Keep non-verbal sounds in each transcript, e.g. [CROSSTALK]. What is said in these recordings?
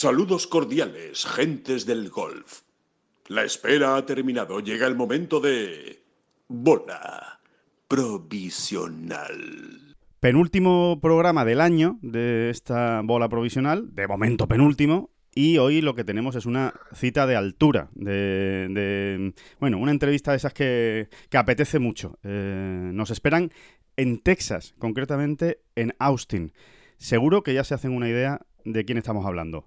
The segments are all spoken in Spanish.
Saludos cordiales, gentes del golf. La espera ha terminado. Llega el momento de... Bola provisional. Penúltimo programa del año de esta bola provisional, de momento penúltimo, y hoy lo que tenemos es una cita de altura, de, bueno, una entrevista de esas que, apetece mucho. Eh, nos esperan en Texas, concretamente en Austin. Seguro que ya se hacen una idea de quién estamos hablando.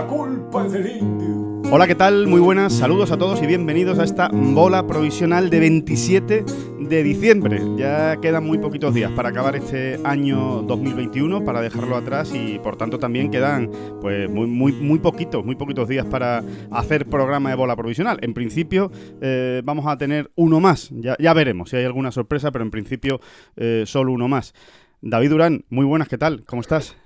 La culpa es del indio. Hola, ¿qué tal? Muy buenas, saludos a todos y bienvenidos a esta bola provisional de 27 de diciembre. Ya quedan muy poquitos días para acabar este año 2021, para dejarlo atrás y por tanto también quedan pues muy, muy, muy poquitos, muy poquitos días para hacer programa de bola provisional. En principio eh, vamos a tener uno más, ya, ya, veremos si hay alguna sorpresa, pero en principio eh, solo uno más. David Durán, muy buenas, ¿qué tal? ¿Cómo estás?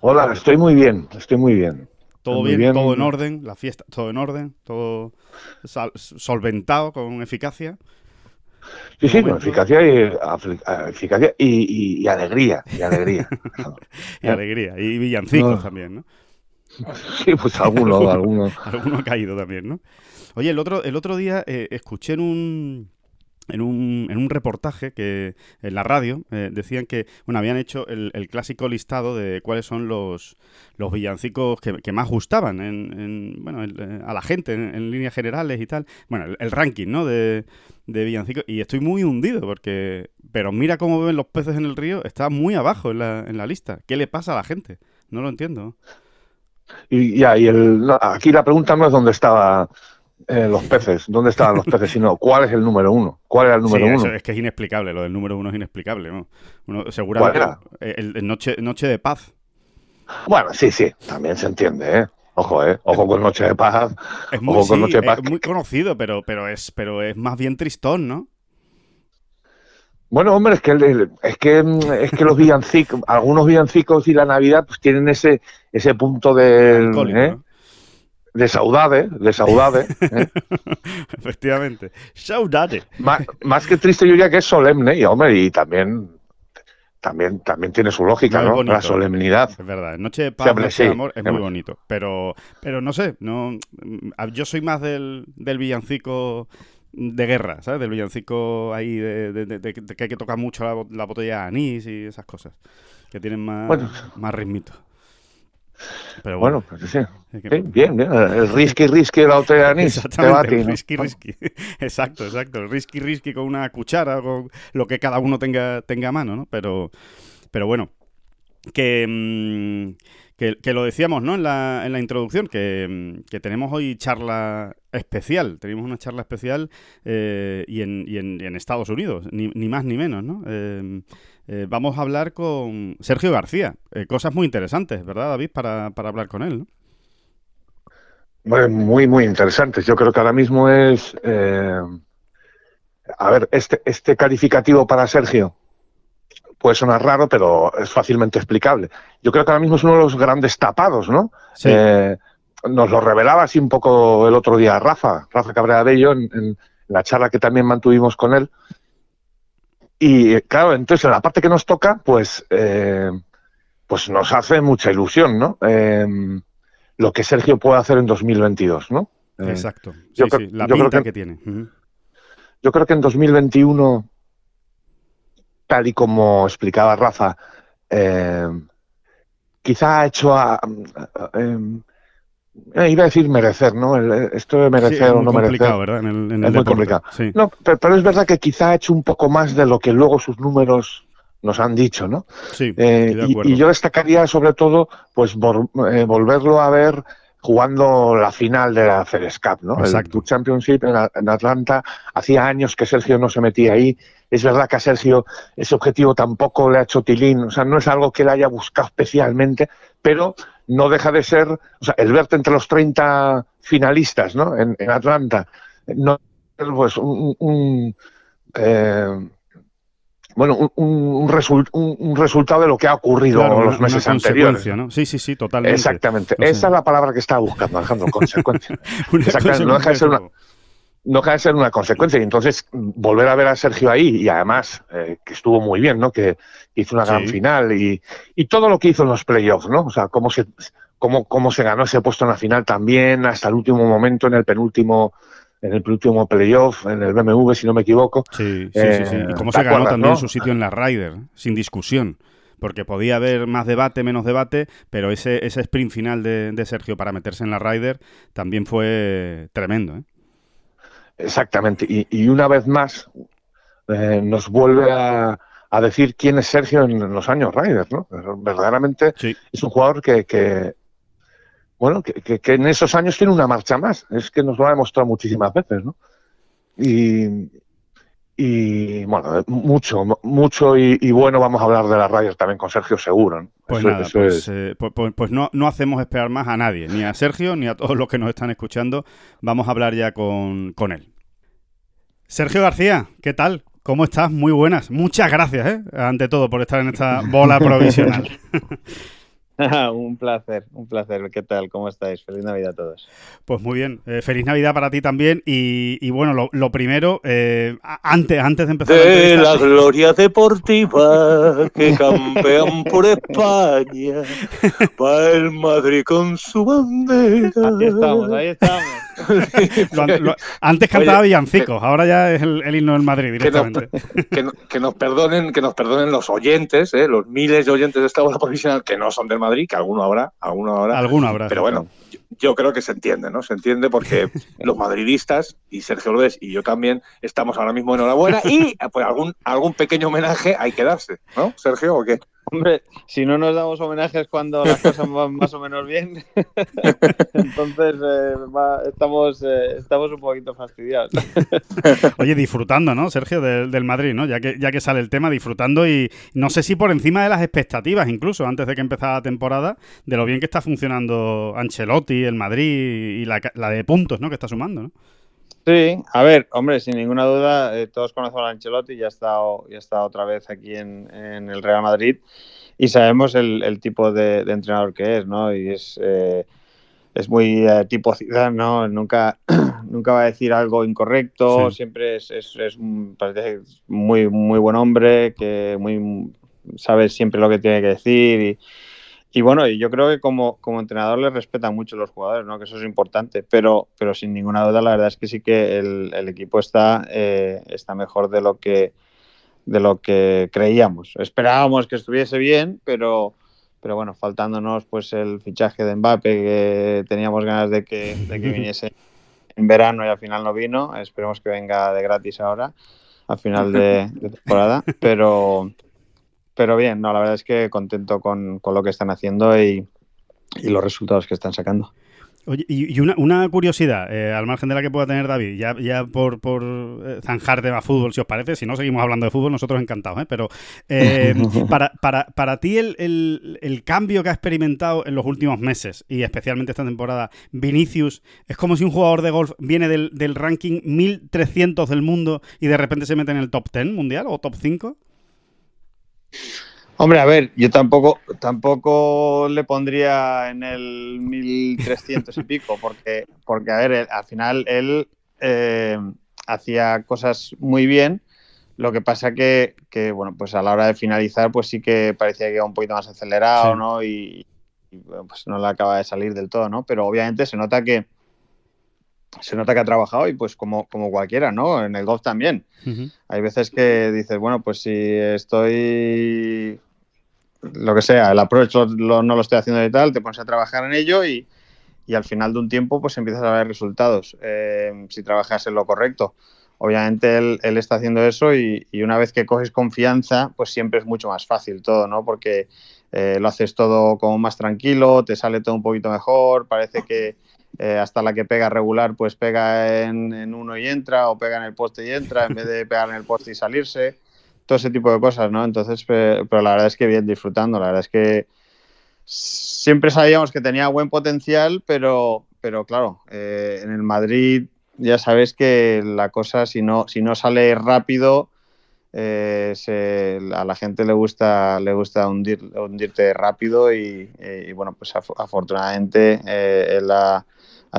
Hola, estoy muy bien, estoy muy bien. Todo bien, todo en orden, la fiesta, todo en orden, todo solventado con eficacia. Sí, sí, con eficacia y, eficacia y, alegría, y alegría. [LAUGHS] y alegría, y villancicos también, ¿no? Sí, pues alguno, [LAUGHS] alguno. alguno ha caído también, ¿no? Oye, el otro, el otro día eh, escuché en un, en un, en un reportaje que en la radio eh, decían que bueno habían hecho el, clásico listado de cuáles son los, los villancicos que, más gustaban en, bueno, eh, a la gente en, líneas generales y tal. Bueno el, ranking no de, de, villancicos. Y estoy muy hundido porque pero mira cómo ven los peces en el río está muy abajo en la, en la lista. Qué le pasa a la gente no lo entiendo. Y ya y el, aquí la pregunta no es dónde estaba eh, los peces, ¿dónde estaban los peces? Sino, ¿cuál es el número uno? ¿Cuál era el número uno? es que es inexplicable, lo del número uno es inexplicable. ¿no? Uno, seguramente, ¿Cuál era? El, noche, noche de Paz. Bueno, sí, sí, también se entiende, ¿eh? Ojo, ¿eh? Ojo con Noche de Paz. Es muy, Ojo con Noche de Paz. Es muy conocido, pero, pero, es, pero es más bien tristón, ¿no? Bueno, hombre, es que, es que, es que los villancicos, [LAUGHS] algunos villancicos y la Navidad pues tienen ese, ese punto de... ¿eh? De saudade, de saudade. [LAUGHS] ¿eh? Efectivamente, saudade. Más, que triste yo diría que es solemne y hombre, y también también también tiene su lógica, ¿no? La solemnidad. Es verdad, Noche de Paz, Noche de Amor es muy bonito, pero pero no sé, no yo soy más del, del villancico de guerra, ¿sabes? Del villancico ahí de, que hay que tocar mucho la, botella de anís y esas cosas, que tienen más, más ritmito. Pero bueno, pues sí. bien, bien. El risky, risky la otra [LAUGHS] anís. Exactamente, el risky, risky. [LAUGHS] Exacto, exacto. El risky, risky con una cuchara, con lo que cada uno tenga, tenga a mano, ¿no? Pero, pero bueno, que, mm, que, lo decíamos, ¿no? En la, en la introducción, que, mm, que, tenemos hoy charla especial. Tenemos una charla especial eh, y, en, y, en, en, Estados Unidos, ni, ni más ni menos, ¿no? Eh, eh, vamos a hablar con Sergio García. Eh, cosas muy interesantes, ¿verdad, David? Para, para hablar con él, ¿no? Bueno, muy, muy interesantes. Yo creo que ahora mismo es... Eh, a ver, este, este calificativo para Sergio puede sonar raro, pero es fácilmente explicable. Yo creo que ahora mismo es uno de los grandes tapados, ¿no? Sí. nos lo revelaba así un poco el otro día Rafa, Rafa Cabrera Bello, en, en la charla que también mantuvimos con él. Y claro, entonces en la parte que nos toca, pues, eh, pues nos hace mucha ilusión, ¿no? Em, lo que Sergio puede hacer en 2022, ¿no? Eh, Exacto. Sí, sí, la pinta que, tiene. Yo creo que en 2021, tal y como explicaba Rafa, eh, quizá ha hecho a, em, eh, iba a decir merecer, ¿no? esto de merecer o no merecer. ¿verdad? En el, es muy complicado. No, pero, es verdad que quizá ha hecho un poco más de lo que luego sus números nos han dicho, ¿no? Sí. Eh, y, yo destacaría sobre todo, pues, eh, volverlo a ver jugando la final de la FedEx Cup, ¿no? El Tour Championship en, Atlanta. Hacía años que Sergio no se metía ahí. Es verdad que a Sergio ese objetivo tampoco le ha hecho tilín, o sea, no es algo que le haya buscado especialmente, pero no deja de ser, o sea, el verte entre los 30 finalistas, ¿no? En, Atlanta, no pues un, un eh, bueno, un, un, un, resultado de lo que ha ocurrido en los meses anteriores. ¿no? Sí, sí, sí, totalmente. Exactamente. Esa es la palabra que estaba buscando, Alejandro, consecuencia. [LAUGHS] No deja de ser una, no deja de ser una consecuencia. Y entonces, volver a ver a Sergio ahí, y además, eh, que estuvo muy bien, ¿no? Que hizo una gran final y, y, todo lo que hizo en los playoffs, ¿no? O sea, cómo se, cómo, cómo se ganó ese puesto en la final también, hasta el último momento, en el penúltimo en el penúltimo playoff, en el BMW, si no me equivoco. Sí, sí, sí. Y cómo se ganó también su sitio en la Ryder, sin discusión porque podía haber más debate, menos debate, pero ese, ese sprint final de, de Sergio para meterse en la Ryder también fue tremendo. ¿eh? Exactamente. Y, una vez más eh, nos vuelve a, decir quién es Sergio en, los años Riders, ¿no? Verdaderamente es un jugador que, bueno, que, en esos años tiene una marcha más. Es que nos lo ha demostrado muchísimas veces, ¿no? Y, y bueno, mucho, mucho y, bueno, vamos a hablar de las Riders también con Sergio seguro. Pues nada, pues, eh, pues, pues, pues, no, no hacemos esperar más a nadie, ni a Sergio, ni a todos los que nos están escuchando. Vamos a hablar ya con, con él. Sergio García, ¿qué tal? ¿Cómo estás? Muy buenas. Muchas gracias, ¿eh? ante todo, por estar en esta bola provisional. [LAUGHS] [LAUGHS] un placer, un placer. ¿Qué tal? ¿Cómo estáis? Feliz Navidad a todos. Pues muy bien. Eh, feliz Navidad para ti también. Y, bueno, lo, primero, eh, antes, antes de empezar. De la, gloria deportiva [LAUGHS] que campean por España. Para el Madrid con su bandera. Ahí estamos, ahí estamos. [LAUGHS] antes cantaba villancicos, ahora ya es el, himno del Madrid directamente. Que nos, perdonen, que nos perdonen los oyentes, ¿eh? los miles de oyentes de esta bola provisional que no son del Madrid, que alguno habrá, alguno habrá. Alguno habrá. Pero bueno, yo, creo que se entiende, ¿no? Se entiende porque [LAUGHS] los madridistas y Sergio López y yo también estamos ahora mismo enhorabuena y pues algún, algún pequeño homenaje hay que darse, ¿no, Sergio, o qué? Hombre, si no nos damos homenajes cuando las cosas van más o menos bien, [LAUGHS] entonces eh, estamos, eh, estamos un poquito fastidiados. [LAUGHS] Oye, disfrutando, ¿no, Sergio, del, Madrid, ¿no? Ya que, ya que sale el tema, disfrutando y no sé si por encima de las expectativas, incluso antes de que empezara la temporada, de lo bien que está funcionando Ancelotti, el Madrid y la, la de puntos, ¿no? Que está sumando, ¿no? Sí, a ver, hombre, sin ninguna duda, eh, todos conocemos a Ancelotti, ya ha estado, ya está otra vez aquí en, el Real Madrid y sabemos el, tipo de, entrenador que es, ¿no? Y es, eh, es muy eh, tipo ciudad, ¿no? Nunca, [CLEARS THROAT] nunca va a decir algo incorrecto, siempre es, es, es, parece muy, muy buen hombre, que muy sabe siempre lo que tiene que decir y y bueno, yo creo que como, como entrenador le respetan mucho los jugadores, ¿no? que eso es importante, pero, pero sin ninguna duda la verdad es que sí que el, equipo está, eh, está mejor de lo, que, de lo que creíamos. Esperábamos que estuviese bien, pero, pero bueno, faltándonos pues el fichaje de Mbappe, que teníamos ganas de que, de que viniese en verano y al final no vino, esperemos que venga de gratis ahora, al final de temporada, pero, pero bien, no, la verdad es que contento con, lo que están haciendo y, los resultados que están sacando. Oye, y una, curiosidad, eh, al margen de la que pueda tener David, ya, ya por, por eh, zanjar tema fútbol, si os parece, si no seguimos hablando de fútbol, nosotros encantados, ¿eh? pero eh, [LAUGHS] para, para, para ti el, el, cambio que ha experimentado en los últimos meses, y especialmente esta temporada, Vinicius, es como si un jugador de golf viene del, del ranking 1300 del mundo y de repente se mete en el top 10 mundial o top 5? Hombre, a ver, yo tampoco, tampoco le pondría en el 1300 y pico, porque, porque a ver, al final él eh, hacía cosas muy bien. Lo que pasa que, que, bueno, pues a la hora de finalizar, pues sí que parecía que iba un poquito más acelerado, ¿no? Y, pues no le acaba de salir del todo, ¿no? Pero obviamente se nota que, se nota que ha trabajado y pues como, como cualquiera, ¿no? En el golf también. Hay veces que dices, bueno, pues si estoy lo que sea, el approach no lo estoy haciendo y tal, te pones a trabajar en ello y, y al final de un tiempo pues empiezas a ver resultados eh, si trabajas en lo correcto. Obviamente él, él está haciendo eso y, y, una vez que coges confianza pues siempre es mucho más fácil todo, ¿no? Porque eh, lo haces todo como más tranquilo, te sale todo un poquito mejor, parece que eh, hasta la que pega regular, pues pega en, uno y entra, o pega en el poste y entra, en vez de pegar en el poste y salirse, todo ese tipo de cosas, ¿no? Entonces, pero, la verdad es que bien disfrutando, la verdad es que siempre sabíamos que tenía buen potencial, pero, pero claro, eh, en el Madrid ya sabes que la cosa, si no, si no sale rápido, eh, a la gente le gusta, le gusta hundirte rápido y, bueno, pues afortunadamente eh,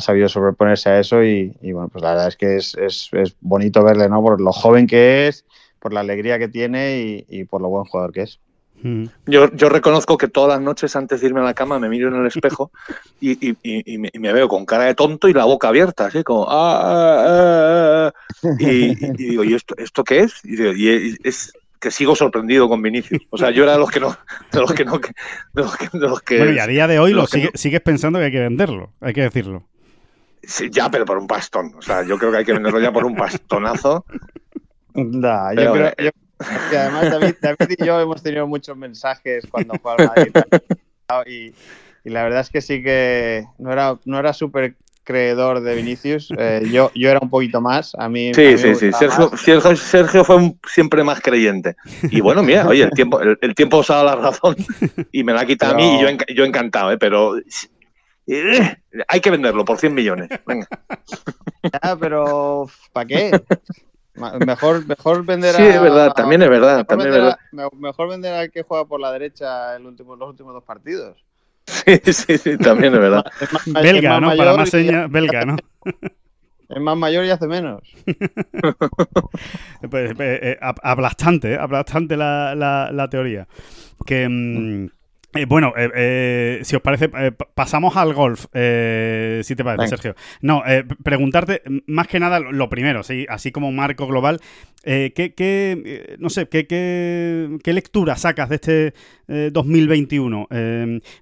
sabido sobreponerse a eso y, bueno, pues la verdad es que es, bonito verle, ¿no? Por lo joven que es, por la alegría que tiene y por lo buen jugador que es. Yo, yo, reconozco que todas las noches antes de irme a la cama me miro en el espejo [LAUGHS] y, y, y, me, veo con cara de tonto y la boca abierta, así como... Ah, ah, ah, y, digo, ¿y esto, esto qué es? Y, digo, es que sigo sorprendido con Vinicius. O sea, yo era de los que no... De los que no de los que, de los que, bueno, y a día de hoy lo sigues pensando que hay que venderlo, hay que decirlo. Sí, ya, pero por un pastón. O sea, yo creo que hay que venderlo ya por un bastonazo. Da, yo creo, eh, además David, y yo hemos tenido muchos mensajes cuando al Madrid y, y, la verdad es que sí que no era, no era súper creedor de Vinicius. Eh, yo, yo era un poquito más. A mí, sí, sí, sí. Sergio, Sergio, fue siempre más creyente. Y bueno, mira, oye, el tiempo, el, tiempo os ha dado la razón y me la ha quitado a mí y yo, yo encantado, ¿eh? pero eh, [LAUGHS] hay que venderlo por 100 millones. Venga. [LAUGHS] Ya, pero ¿para qué? Mejor, mejor vender a. Sí, es verdad, también es verdad. Mejor, también vender, es verdad. A, mejor vender al que juega por la derecha el último, los últimos dos partidos. Sí, sí, sí, también es verdad. [LAUGHS] belga, ¿no? Para más señas, belga, ¿no? Es más mayor y hace menos. pues, eh, eh, aplastante, ¿eh? aplastante la, la, la teoría. Que. Mmm, eh, bueno, eh, eh, si os parece, pasamos al golf, si te parece, Sergio. No, preguntarte más que nada lo primero, ¿sí? así como marco global, ¿qué, no sé, qué, qué, lectura sacas de este 2021?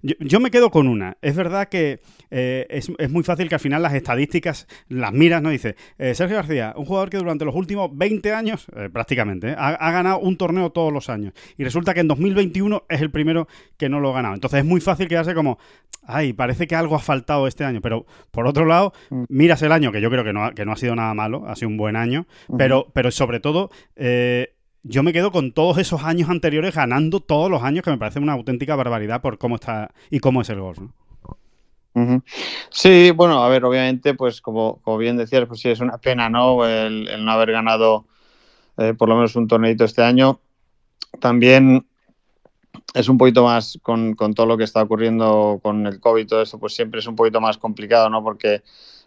Yo, yo, me quedo con una. Es verdad que es, muy fácil que al final las estadísticas las miras, ¿no? Dice, Sergio García, un jugador que durante los últimos 20 años, prácticamente, ha, ha ganado un torneo todos los años. Y resulta que en 2021 es el primero que no lo ha ganado. Entonces es muy fácil quedarse como, ay, parece que algo ha faltado este año. Pero por otro lado, mm. miras el año, que yo creo que no ha, que no ha sido nada malo, ha sido un buen año, pero, pero sobre todo... Eh, yo me quedo con todos esos años anteriores ganando todos los años, que me parece una auténtica barbaridad por cómo está y cómo es el golf. Sí, bueno, a ver, obviamente, pues como, como, bien decías, pues sí, es una pena, ¿no? El, no haber ganado eh, por lo menos un torneito este año. También es un poquito más con, todo lo que está ocurriendo con el COVID y todo eso, pues siempre es un poquito más complicado, ¿no? Porque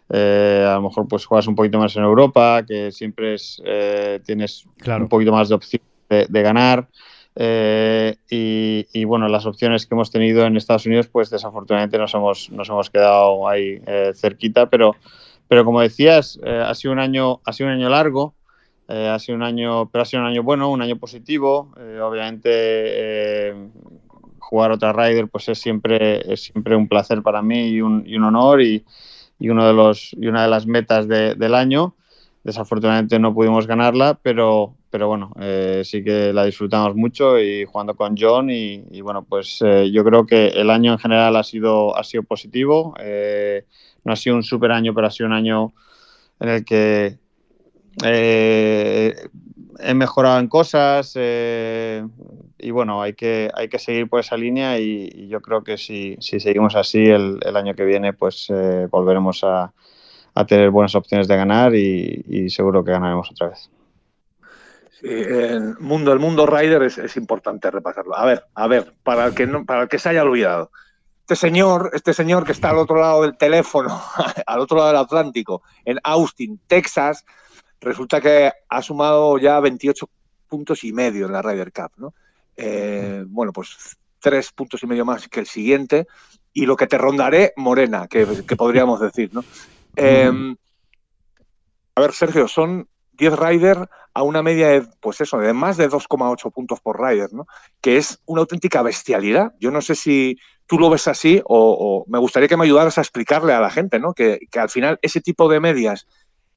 eh, a lo mejor pues juegas un poquito más en Europa, que siempre es, eh, tienes un poquito más de opción de, ganar. Eh, y, bueno, las opciones que hemos tenido en Estados Unidos, pues desafortunadamente nos hemos, nos hemos quedado ahí cerquita, pero, pero como decías, ha sido un año, ha sido un año largo. Eh, ha sido un año, pero ha sido un año bueno, un año positivo. Eh, obviamente eh, jugar otra Ryder pues es siempre, es siempre un placer para mí y un, y un honor y, y, uno de los, y una de las metas del año. Desafortunadamente no pudimos ganarla, pero, pero bueno, sí que la disfrutamos mucho y jugando con John y, bueno, pues yo creo que el año en general ha sido, ha sido positivo. no ha sido un super año, pero ha sido un año en el que eh, he mejorado en cosas eh, y bueno, hay que, hay que seguir por esa línea y, yo creo que si, si seguimos así el, el, año que viene, pues eh, volveremos a, a, tener buenas opciones de ganar y, seguro que ganaremos otra vez. el mundo, el mundo rider es, es, importante repasarlo. A ver, a ver, para el que no, para el que se haya olvidado. Este señor, este señor que está al otro lado del teléfono, [LAUGHS] al otro lado del Atlántico, en Austin, Texas, resulta que ha sumado ya 28 puntos y medio en la Ryder Cup, ¿no? Eh, bueno, pues tres puntos y medio más que el siguiente y lo que te rondaré morena, que, podríamos decir, ¿no? Em, a ver, Sergio, son 10 Ryder a una media de, pues eso, de más de 2,8 puntos por Ryder, ¿no? Que es una auténtica bestialidad. Yo no sé si tú lo ves así o, me gustaría que me ayudaras a explicarle a la gente, ¿no? Que, que al final ese tipo de medias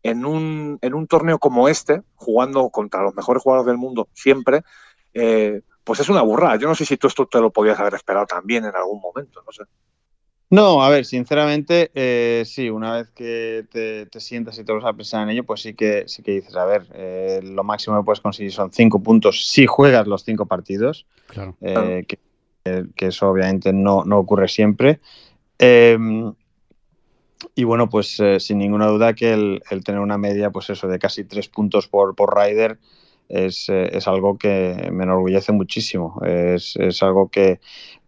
en un, en un torneo como este, jugando contra los mejores jugadores del mundo siempre, eh, pues es una burrada. Yo no sé si tú esto te lo podías haber esperado también en algún momento, no sé. No, a ver, sinceramente, eh, sí, una vez que te, sientas y te vas a pensar en ello, pues sí que, sí que dices, a ver, eh, lo máximo que puedes conseguir son cinco puntos si juegas los cinco partidos. Claro. Que, que eso obviamente no, no ocurre siempre. Y bueno, pues eh, sin ninguna duda que el, tener una media, pues eso, de casi tres puntos por, por rider es, eh, es, algo que me enorgullece muchísimo. Es, es algo que,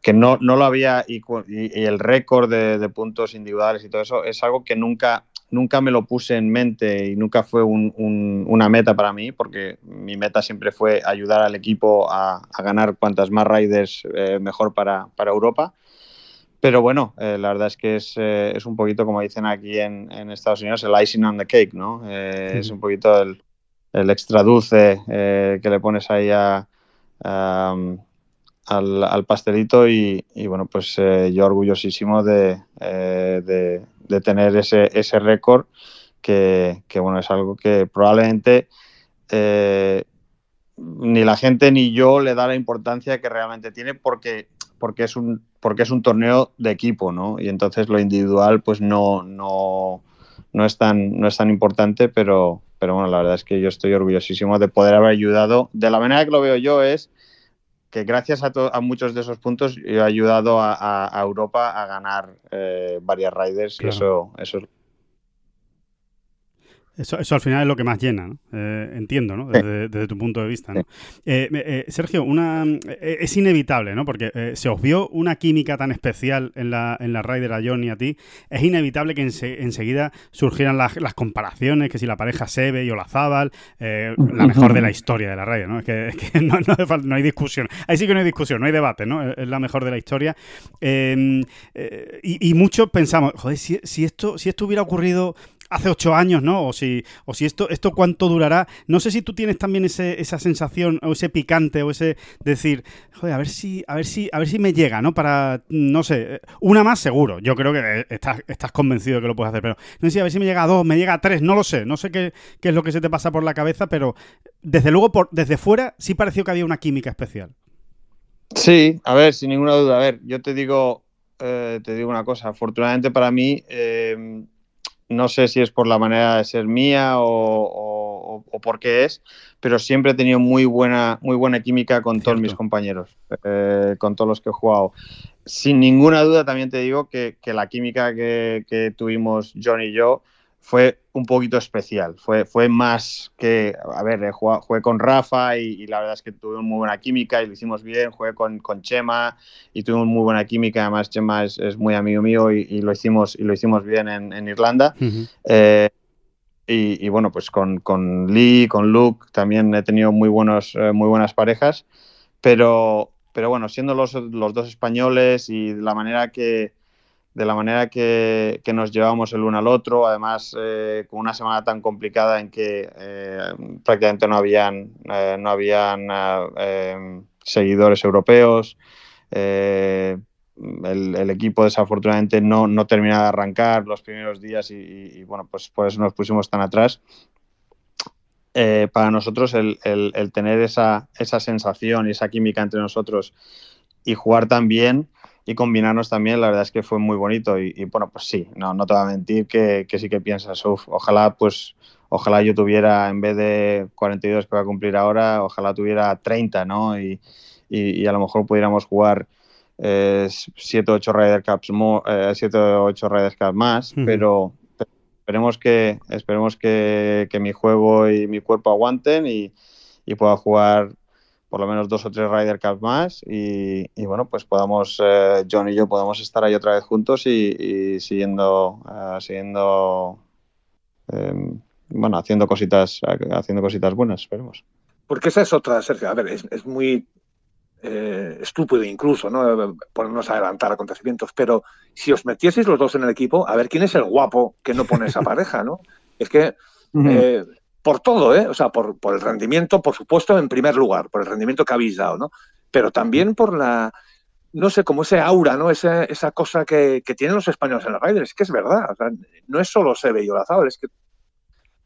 que no, no, lo había, y, y el récord de, puntos individuales y todo eso, es algo que nunca, nunca me lo puse en mente y nunca fue un, un, una meta para mí, porque mi meta siempre fue ayudar al equipo a, a ganar cuantas más riders eh, mejor para, para Europa. Pero bueno, eh, la verdad es que es, eh, es, un poquito, como dicen aquí en, en, Estados Unidos, el icing on the cake, ¿no? Eh, sí. Es un poquito el, el extra dulce que le pones ahí a, a, al, al, pastelito y, y bueno, pues yo orgullosísimo de, de, de, tener ese, ese récord que, que, bueno, es algo que probablemente ni la gente ni yo le da la importancia que realmente tiene porque, porque es un porque es un torneo de equipo, ¿no? Y entonces lo individual, pues no, no, no, es, tan, no es tan importante, pero, pero bueno, la verdad es que yo estoy orgullosísimo de poder haber ayudado. De la manera que lo veo yo es que gracias a, a muchos de esos puntos yo he ayudado a, a, a Europa a ganar eh, varias riders claro. y eso, eso es eso, eso, al final es lo que más llena, ¿no? eh, entiendo, ¿no? Desde, desde, tu punto de vista, ¿no? Eh, eh, Sergio, una, es inevitable, ¿no? Porque se os vio una química tan especial en la, en la Ryder a John y a ti, es inevitable que ense, enseguida surgieran las, las, comparaciones, que si la pareja Sebe y Olazábal, la mejor de la historia de la Ryder, ¿no? Es que, es que [LAUGHS] no, no, no, hay discusión. Ahí sí que no hay discusión, no hay debate, ¿no? Es la mejor de la historia. y, y, muchos pensamos, joder, si, si, esto, si esto hubiera ocurrido hace ocho años, ¿no? O si, o si esto, esto cuánto durará. No sé si tú tienes también ese, esa sensación o ese picante o ese decir, joder, a ver si, a ver si, a ver si me llega, ¿no? Para, no sé, una más seguro. Yo creo que estás, estás convencido de que lo puedes hacer, pero no sé a ver si me llega a dos, me llega a tres, no lo sé. No sé qué, qué es lo que se te pasa por la cabeza, pero desde luego, desde fuera, sí pareció que había una química especial. Sí, a ver, sin ninguna duda. A ver, yo te digo, eh, te digo una cosa. Afortunadamente para mí, eh, no sé si es por la manera de ser mía o, o, o por qué es, pero siempre he tenido muy buena, muy buena química con todos mis compañeros, eh, con todos los que he jugado. Sin ninguna duda también te digo que, que la química que, que, tuvimos John y yo fue un poquito especial, fue, fue más que, a ver, jugué, jugué con Rafa y, y, la verdad es que tuvimos muy buena química y lo hicimos bien, jugué con, con Chema y tuvimos muy buena química, además Chema es, es muy amigo mío y, y, lo, hicimos, y lo hicimos bien en, en Irlanda. Uh -huh. eh, y, y, bueno, pues con, con, Lee, con Luke también he tenido muy, buenos, eh, muy buenas parejas, pero, pero bueno, siendo los, los dos españoles y la manera que, de la manera que, que, nos llevamos el uno al otro, además eh, con una semana tan complicada en que eh, prácticamente no habían, eh, no habían eh, seguidores europeos, eh, el, el, equipo desafortunadamente no, no termina de arrancar los primeros días y, y, y bueno, pues por eso nos pusimos tan atrás. Eh, para nosotros el, el, el, tener esa, esa sensación y esa química entre nosotros y jugar tan bien, y combinarnos también, la verdad es que fue muy bonito y, y bueno, pues sí, no, no te voy a mentir que, que sí que piensas, uf, ojalá pues, ojalá yo tuviera en vez de 42 que voy a cumplir ahora, ojalá tuviera 30, ¿no? Y, y, y a lo mejor pudiéramos jugar 7 o 8 Ryder Cups, eh, 7 o 8 Ryder Cups más, uh -huh. pero, esperemos que, esperemos que, que, mi juego y mi cuerpo aguanten y, y pueda jugar por lo menos dos o tres Ryder Cups más y, y bueno, pues podamos, eh, John y yo podamos estar ahí otra vez juntos y, y siguiendo, uh, siguiendo eh, bueno, haciendo cositas, haciendo cositas buenas, esperemos. Porque esa es otra, Sergio, a ver, es, es muy eh, estúpido incluso, ¿no? Ponernos a adelantar acontecimientos, pero si os metieseis los dos en el equipo, a ver quién es el guapo que no pone esa [LAUGHS] pareja, ¿no? Es que uh -huh por todo, ¿eh? O sea, por, por, el rendimiento, por supuesto, en primer lugar, por el rendimiento que habéis dado, ¿no? Pero también por la, no sé, como ese aura, ¿no? Esa, esa cosa que, que, tienen los españoles en la Ryder, es que es verdad, o sea, no es solo Sebe y Olazábal, es que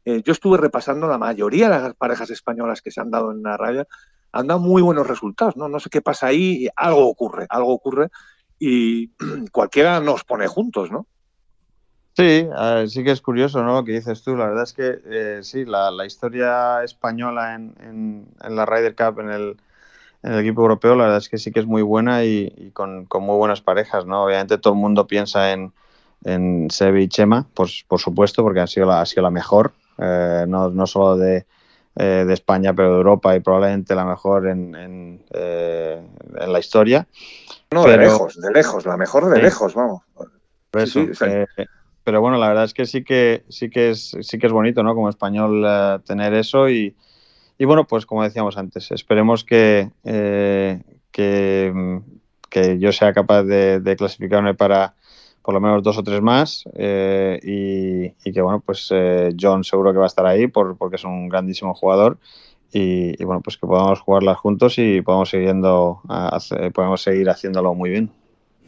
eh, yo estuve repasando la mayoría de las parejas españolas que se han dado en la Ryder, han dado muy buenos resultados, ¿no? No sé qué pasa ahí, algo ocurre, algo ocurre y [CLEARS THROAT] cualquiera nos pone juntos, ¿no? Sí, sí que es curioso ¿no? lo que dices tú. La verdad es que eh, sí, la, la, historia española en, en, en, la Ryder Cup en el, en el equipo europeo, la verdad es que sí que es muy buena y, con, con, muy buenas parejas, ¿no? Obviamente todo el mundo piensa en, en Sebi y Chema, pues por supuesto, porque ha sido la, ha sido la mejor, eh, no, no, solo de, eh, de, España, pero de Europa y probablemente la mejor en, en, eh, en la historia. No, pero, de lejos, de lejos, la mejor de lejos, vamos. Eso, sí, sí, pero bueno, la verdad es que sí que sí que es sí que es bonito, ¿no? Como español uh, tener eso y, y, bueno, pues como decíamos antes, esperemos que eh, que, que, yo sea capaz de, clasificarme para por lo menos dos o tres más eh, y, y, que bueno, pues eh, John seguro que va a estar ahí por, porque es un grandísimo jugador y, y, bueno, pues que podamos jugarlas juntos y podamos siguiendo podemos seguir haciéndolo muy bien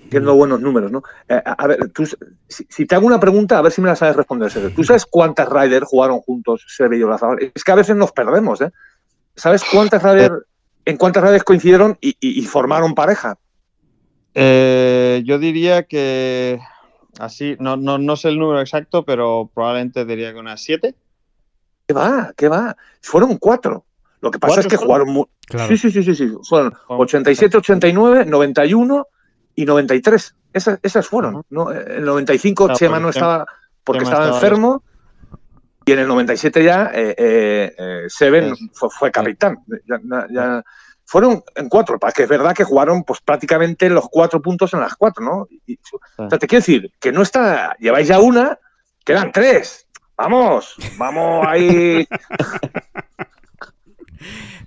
viendo buenos números, ¿no? Eh, a ver, tú, si, si, te hago una pregunta, a ver si me la sabes responder, Sergio. ¿Tú sabes cuántas Riders jugaron juntos Sergio y Olazabal? Es que a veces nos perdemos, ¿eh? ¿Sabes cuántas Riders, en cuántas Riders coincidieron y, y, y formaron pareja? Eh, yo diría que así, no, no, no, sé el número exacto, pero probablemente diría que unas siete. ¿Qué va? ¿Qué va? Fueron cuatro. Lo que pasa es que jugaron muy... Claro. Sí, sí, sí, sí, sí. Fueron 87, 89, 91 y 93. Esas, esas fueron. ¿no? En el 95 claro, Chema no estaba porque estaba enfermo y en el 97 ya eh, eh, Seven es. fue, fue, capitán. Ya, ya, fueron en cuatro, para que es verdad que jugaron pues prácticamente los cuatro puntos en las cuatro, ¿no? Y, o sea, te quiero decir que no está, lleváis ya una, quedan tres. Vamos, vamos ahí. [LAUGHS]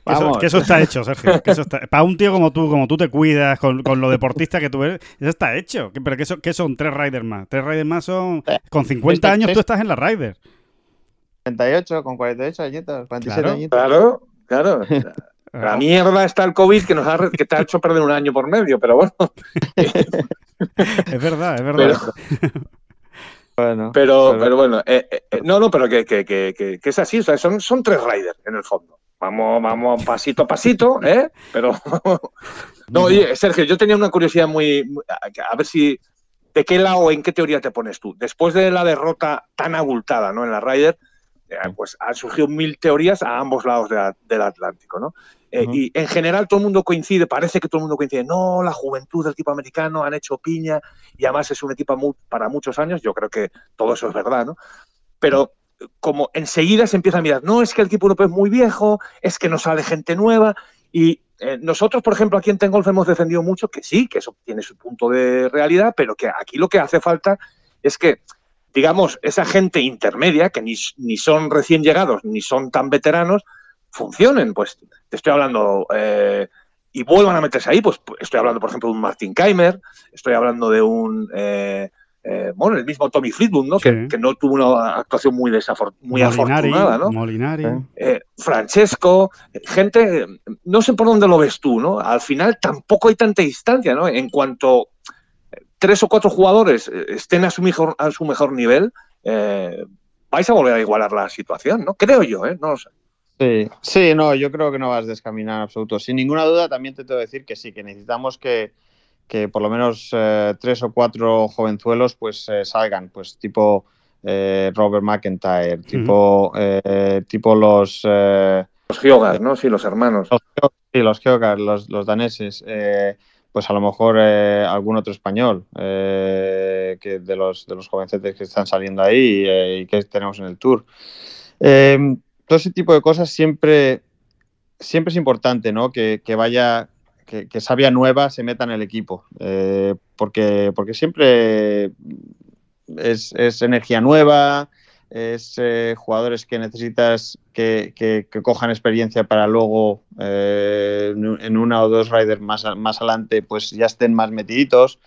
Que eso, que eso, está hecho, Sergio. Que eso está... Para un tío como tú, como tú te cuidas, con, con lo deportista que tú eres, eso está hecho. Pero ¿qué, ¿qué son tres riders más? Tres riders más son... Con 50 años tú estás en la rider. 38, con 48 añitos, 47 claro, añitos. Claro, claro. [LAUGHS] La mierda está el COVID que nos ha, que te ha hecho perder un año por medio, pero bueno. [LAUGHS] es verdad, es verdad. Pero, [LAUGHS] bueno, pero, pero, pero bueno, eh, eh, no, no, pero que, que, que, que, es así, o sea, son, son tres riders en el fondo. Vamos, vamos pasito a pasito, ¿eh? Pero. [LAUGHS] no, oye, Sergio, yo tenía una curiosidad muy. A ver si. ¿De qué lado en qué teoría te pones tú? Después de la derrota tan abultada, ¿no? En la Ryder, eh, pues han surgido mil teorías a ambos lados de la, del Atlántico, ¿no? Eh, uh -huh. Y en general todo el mundo coincide, parece que todo el mundo coincide, no, la juventud del equipo americano han hecho piña y además es un equipo muy, para muchos años, yo creo que todo eso es verdad, ¿no? Pero como enseguida se empieza a mirar, no, es que el equipo europeo es muy viejo, es que no sale gente nueva y eh, nosotros, por ejemplo, aquí en Tengolf hemos defendido mucho que sí, que eso tiene su punto de realidad, pero que aquí lo que hace falta es que, digamos, esa gente intermedia, que ni, ni son recién llegados, ni son tan veteranos, funcionen. Pues te estoy hablando eh, y vuelvan a meterse ahí, pues estoy hablando, por ejemplo, de un Martin Keimer, estoy hablando de un... Eh, eh, bueno, el mismo Tommy Fleetwood, ¿no? Sí. Que, que, no tuvo una actuación muy, muy Molinari, afortunada, ¿no? Molinari. Eh, Francesco, gente, no sé por dónde lo ves tú, ¿no? Al final tampoco hay tanta distancia, ¿no? En cuanto tres o cuatro jugadores estén a su mejor, a su mejor nivel, eh, vais a volver a igualar la situación, ¿no? Creo yo, ¿eh? No lo sé. Sí, sí, no, yo creo que no vas a descaminar en absoluto. Sin ninguna duda, también te tengo que decir que sí, que necesitamos que que por lo menos eh, tres o cuatro jovenzuelos pues eh, salgan, pues tipo eh, Robert McIntyre, tipo, uh -huh. tipo los... los Geogar, ¿no? Sí, los hermanos. Los, sí, los Geogar, los, los daneses. pues a lo mejor algún otro español que de los, de los jovencetes que están saliendo ahí y que tenemos en el tour. todo ese tipo de cosas siempre, siempre es importante, ¿no? Que, que vaya que, Sabia nueva se meta en el equipo, eh, porque, porque siempre es, es energía nueva, es eh, jugadores que necesitas que, que, cojan experiencia para luego eh, en una o dos riders más, más adelante pues ya estén más metiditos.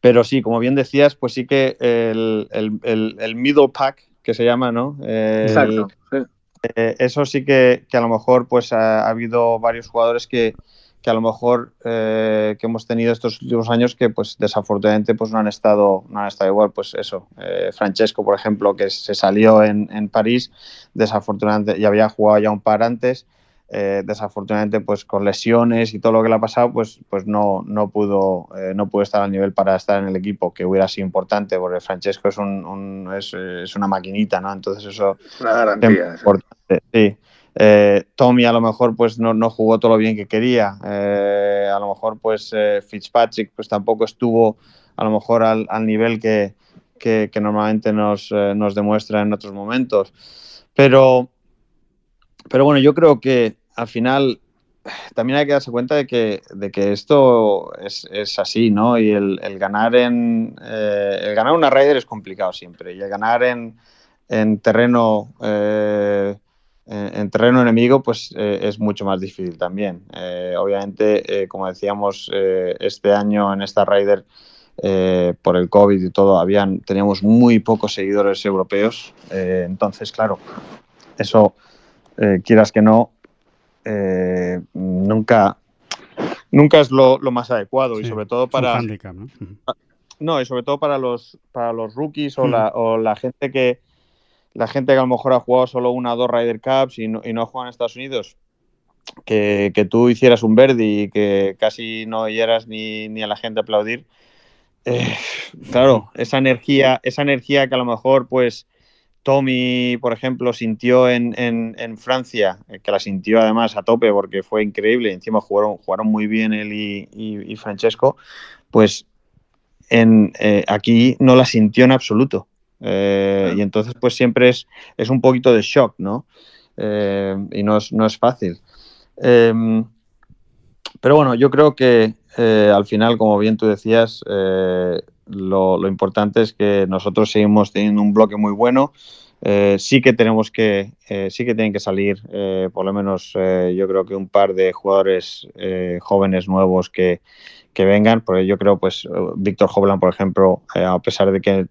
Pero sí, como bien decías, pues sí que el, el, el, middle pack que se llama, ¿no? Exacto. Eh, eso sí que, que, a lo mejor pues ha, ha habido varios jugadores que, que a lo mejor eh, que hemos tenido estos últimos años que pues desafortunadamente pues no han estado no han estado igual pues eso. Eh, Francesco por ejemplo que se salió en, en, París desafortunadamente ya había jugado ya un par antes eh, desafortunadamente pues con lesiones y todo lo que le ha pasado pues pues no no pudo eh, no pudo estar al nivel para estar en el equipo que hubiera sido importante porque Francesco es un, un es, es, una maquinita no entonces eso una garantía importante. sí eh, Tommy a lo mejor pues no, no, jugó todo lo bien que quería. A lo mejor pues Fitzpatrick pues tampoco estuvo a lo mejor al, al nivel que, que, que normalmente nos, nos, demuestra en otros momentos. Pero, pero bueno, yo creo que al final también hay que darse cuenta de que, de que esto es, es, así, ¿no? Y el, el ganar en eh, el ganar una Raider es complicado siempre. Y el ganar en, en terreno eh, en terreno enemigo, pues eh, es mucho más difícil también. Obviamente, como decíamos, este año en esta Raider, por el COVID y todo, habían, teníamos muy pocos seguidores europeos. entonces, claro, eso, quieras que no, nunca, nunca es lo, lo más adecuado Sí, y sobre todo para... handicap, ¿no? No, y sobre todo para los, para los rookies o, la, o la gente que la gente que a lo mejor ha jugado solo una o dos Ryder Cups y no, y no ha jugado en Estados Unidos, que, que, tú hicieras un Verdi y que casi no oyeras ni, ni a la gente aplaudir. Eh, claro, esa energía, esa energía que a lo mejor, pues, Tommy, por ejemplo, sintió en, en, en Francia, que la sintió además a tope porque fue increíble, encima jugaron, jugaron muy bien él y, y, y Francesco, pues en, eh, aquí no la sintió en absoluto. Eh, y entonces, pues siempre es, es, un poquito de shock, ¿no? Eh, y no es, no es fácil. Eh, pero bueno, yo creo que eh, al final, como bien tú decías, eh, lo, importante es que nosotros seguimos teniendo un bloque muy bueno. sí que tenemos que, sí que tienen que salir, por lo menos yo creo que un par de jugadores jóvenes nuevos que, que vengan, porque yo creo, pues, Víctor Hovland, por ejemplo, a pesar de que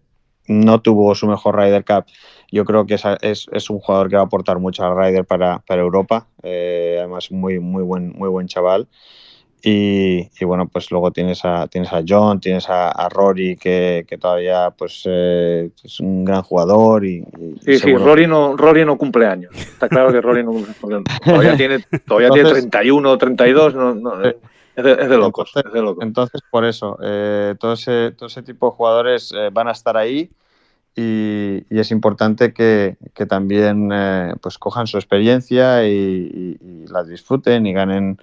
no tuvo su mejor Ryder Cup. Yo creo que es, es, un jugador que va a aportar mucho al Ryder para, para Europa. Eh, además, muy, muy, buen, muy buen chaval. Y, y, bueno, pues luego tienes a, tienes a John, tienes a, a Rory, que, que, todavía pues, eh, es un gran jugador. Y, y sí, sí, Rory no, Rory no cumple años. Está claro que Rory no cumple [LAUGHS] Todavía tiene, todavía Entonces, tiene 31 o 32. No, no, es, de, es, de, locos. Entonces, es de locos. entonces por eso, eh, todo, ese, todo ese tipo de jugadores eh, van a estar ahí. Y, y, es importante que, que también eh, pues cojan su experiencia y, y, y, la disfruten y ganen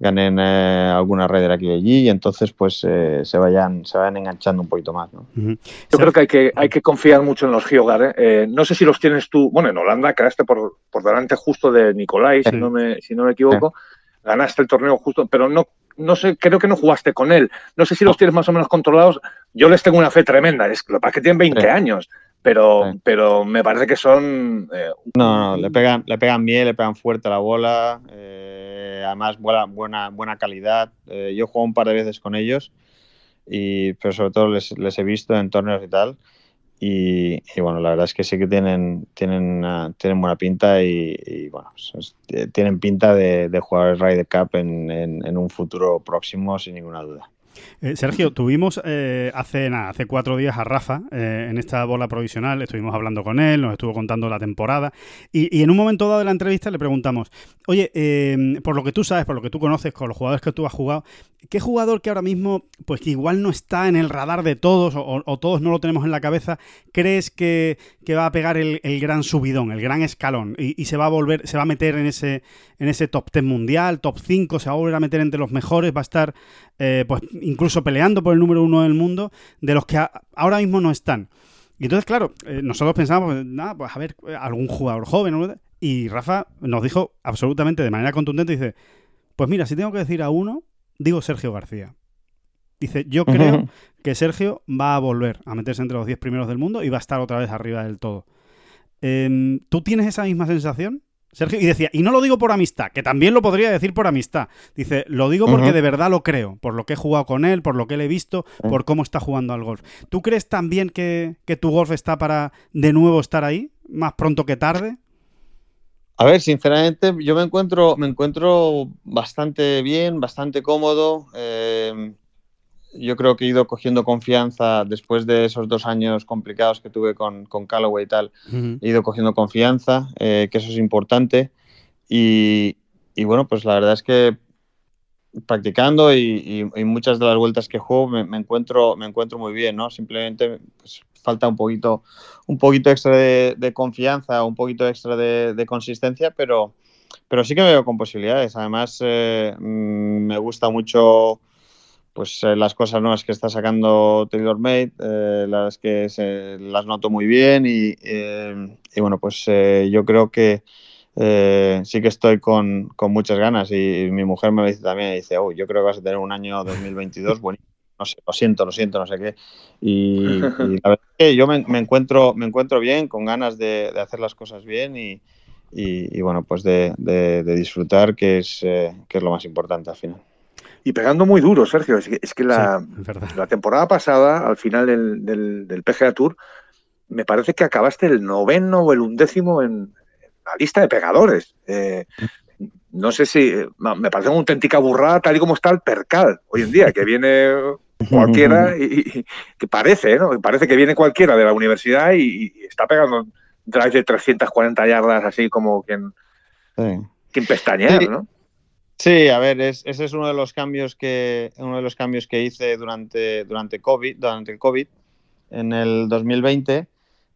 ganen eh, alguna red aquí y allí y entonces pues eh, se vayan se vayan enganchando un poquito más ¿no? Uh -huh. yo creo que hay que hay que confiar mucho en los Giogar ¿eh? no sé si los tienes tú bueno en Holanda quedaste por, por delante justo de Nicolai sí. si no me si no me equivoco sí. ganaste el torneo justo pero no no sé, creo que no jugaste con él. No sé si los tienes más o menos controlados. Yo les tengo una fe tremenda. Es lo que que tienen 20 sí. años, pero, sí. pero me parece que son. Eh, no, no, le pegan, le pegan bien, le pegan fuerte a la bola. Eh, además, buena, buena, buena calidad. Eh, yo juego un par de veces con ellos, y, pero sobre todo les, les he visto en torneos y tal. Y, y, bueno, la verdad es que sí que tienen, tienen, uh, tienen buena pinta y, y bueno, pues, tienen pinta de, de jugar el Ryder Cup en, en, en, un futuro próximo sin ninguna duda. Eh, Sergio, tuvimos eh, hace nada, hace cuatro días a Rafa eh, en esta bola provisional, estuvimos hablando con él, nos estuvo contando la temporada. Y, en un momento dado de la entrevista le preguntamos, oye, eh, por lo que tú sabes, por lo que tú conoces, con los jugadores que tú has jugado, ¿qué jugador que ahora mismo, pues que igual no está en el radar de todos o, todos no lo tenemos en la cabeza, crees que, va a pegar el, gran subidón, el gran escalón y, y, se va a volver, se va a meter en ese, en ese top 10 mundial, top 5, se va a volver a meter entre los mejores, va a estar eh, pues incluso peleando por el número uno del mundo, de los que a, ahora mismo no están. Y entonces, claro, eh, nosotros pensamos, pues, nada, pues a ver, algún jugador joven. Y Rafa nos dijo absolutamente de manera contundente, dice, pues mira, si tengo que decir a uno, digo Sergio García. Dice, yo creo uh -huh. que Sergio va a volver a meterse entre los 10 primeros del mundo y va a estar otra vez arriba del todo. Eh, ¿Tú tienes esa misma sensación? Sergio, y decía, y no lo digo por amistad, que también lo podría decir por amistad. Dice, lo digo porque uh -huh. de verdad lo creo, por lo que he jugado con él, por lo que le he visto, uh -huh. por cómo está jugando al golf. ¿Tú crees también que, que, tu golf está para de nuevo estar ahí, más pronto que tarde? A ver, sinceramente, yo me encuentro, me encuentro bastante bien, bastante cómodo. Eh, yo creo que he ido cogiendo confianza después de esos dos años complicados que tuve con, con Callaway y tal. Uh -huh. He ido cogiendo confianza, eh, que eso es importante. Y, y, bueno, pues la verdad es que practicando y, y, y muchas de las vueltas que juego me, me, encuentro, me encuentro muy bien, ¿no? Simplemente pues, falta un poquito, un poquito extra de, de, confianza, un poquito extra de, de consistencia, pero, pero sí que veo con posibilidades. Además, eh, mm, me gusta mucho pues eh, las cosas nuevas que está sacando Taylor Made, eh, las que se, las noto muy bien y, y bueno, pues yo creo que sí que estoy con, con, muchas ganas y mi mujer me lo dice también, dice, oh, yo creo que vas a tener un año 2022 [LAUGHS] buenísimo. No sé, lo siento, lo siento, no sé qué. Y, [LAUGHS] y la verdad es que yo me, me, encuentro, me encuentro bien, con ganas de, de hacer las cosas bien y, bueno, pues de, de, de disfrutar, que es, eh, que es lo más importante al final. Y pegando muy duro, Sergio. Es que, es que la, sí, la, temporada pasada, al final del, del, del, PGA Tour, me parece que acabaste el noveno o el undécimo en, la lista de pegadores. Eh, no sé si me parece una auténtica burrada tal y como está el percal hoy en día, que viene cualquiera [LAUGHS] y, y que parece, ¿no? Parece que viene cualquiera de la universidad y, y está pegando drive de 340 yardas, así como quien, sí. quien pestañear, sí. ¿no? Sí, a ver, es, ese es uno de los cambios que uno de los cambios que hice durante durante COVID, durante el COVID en el 2020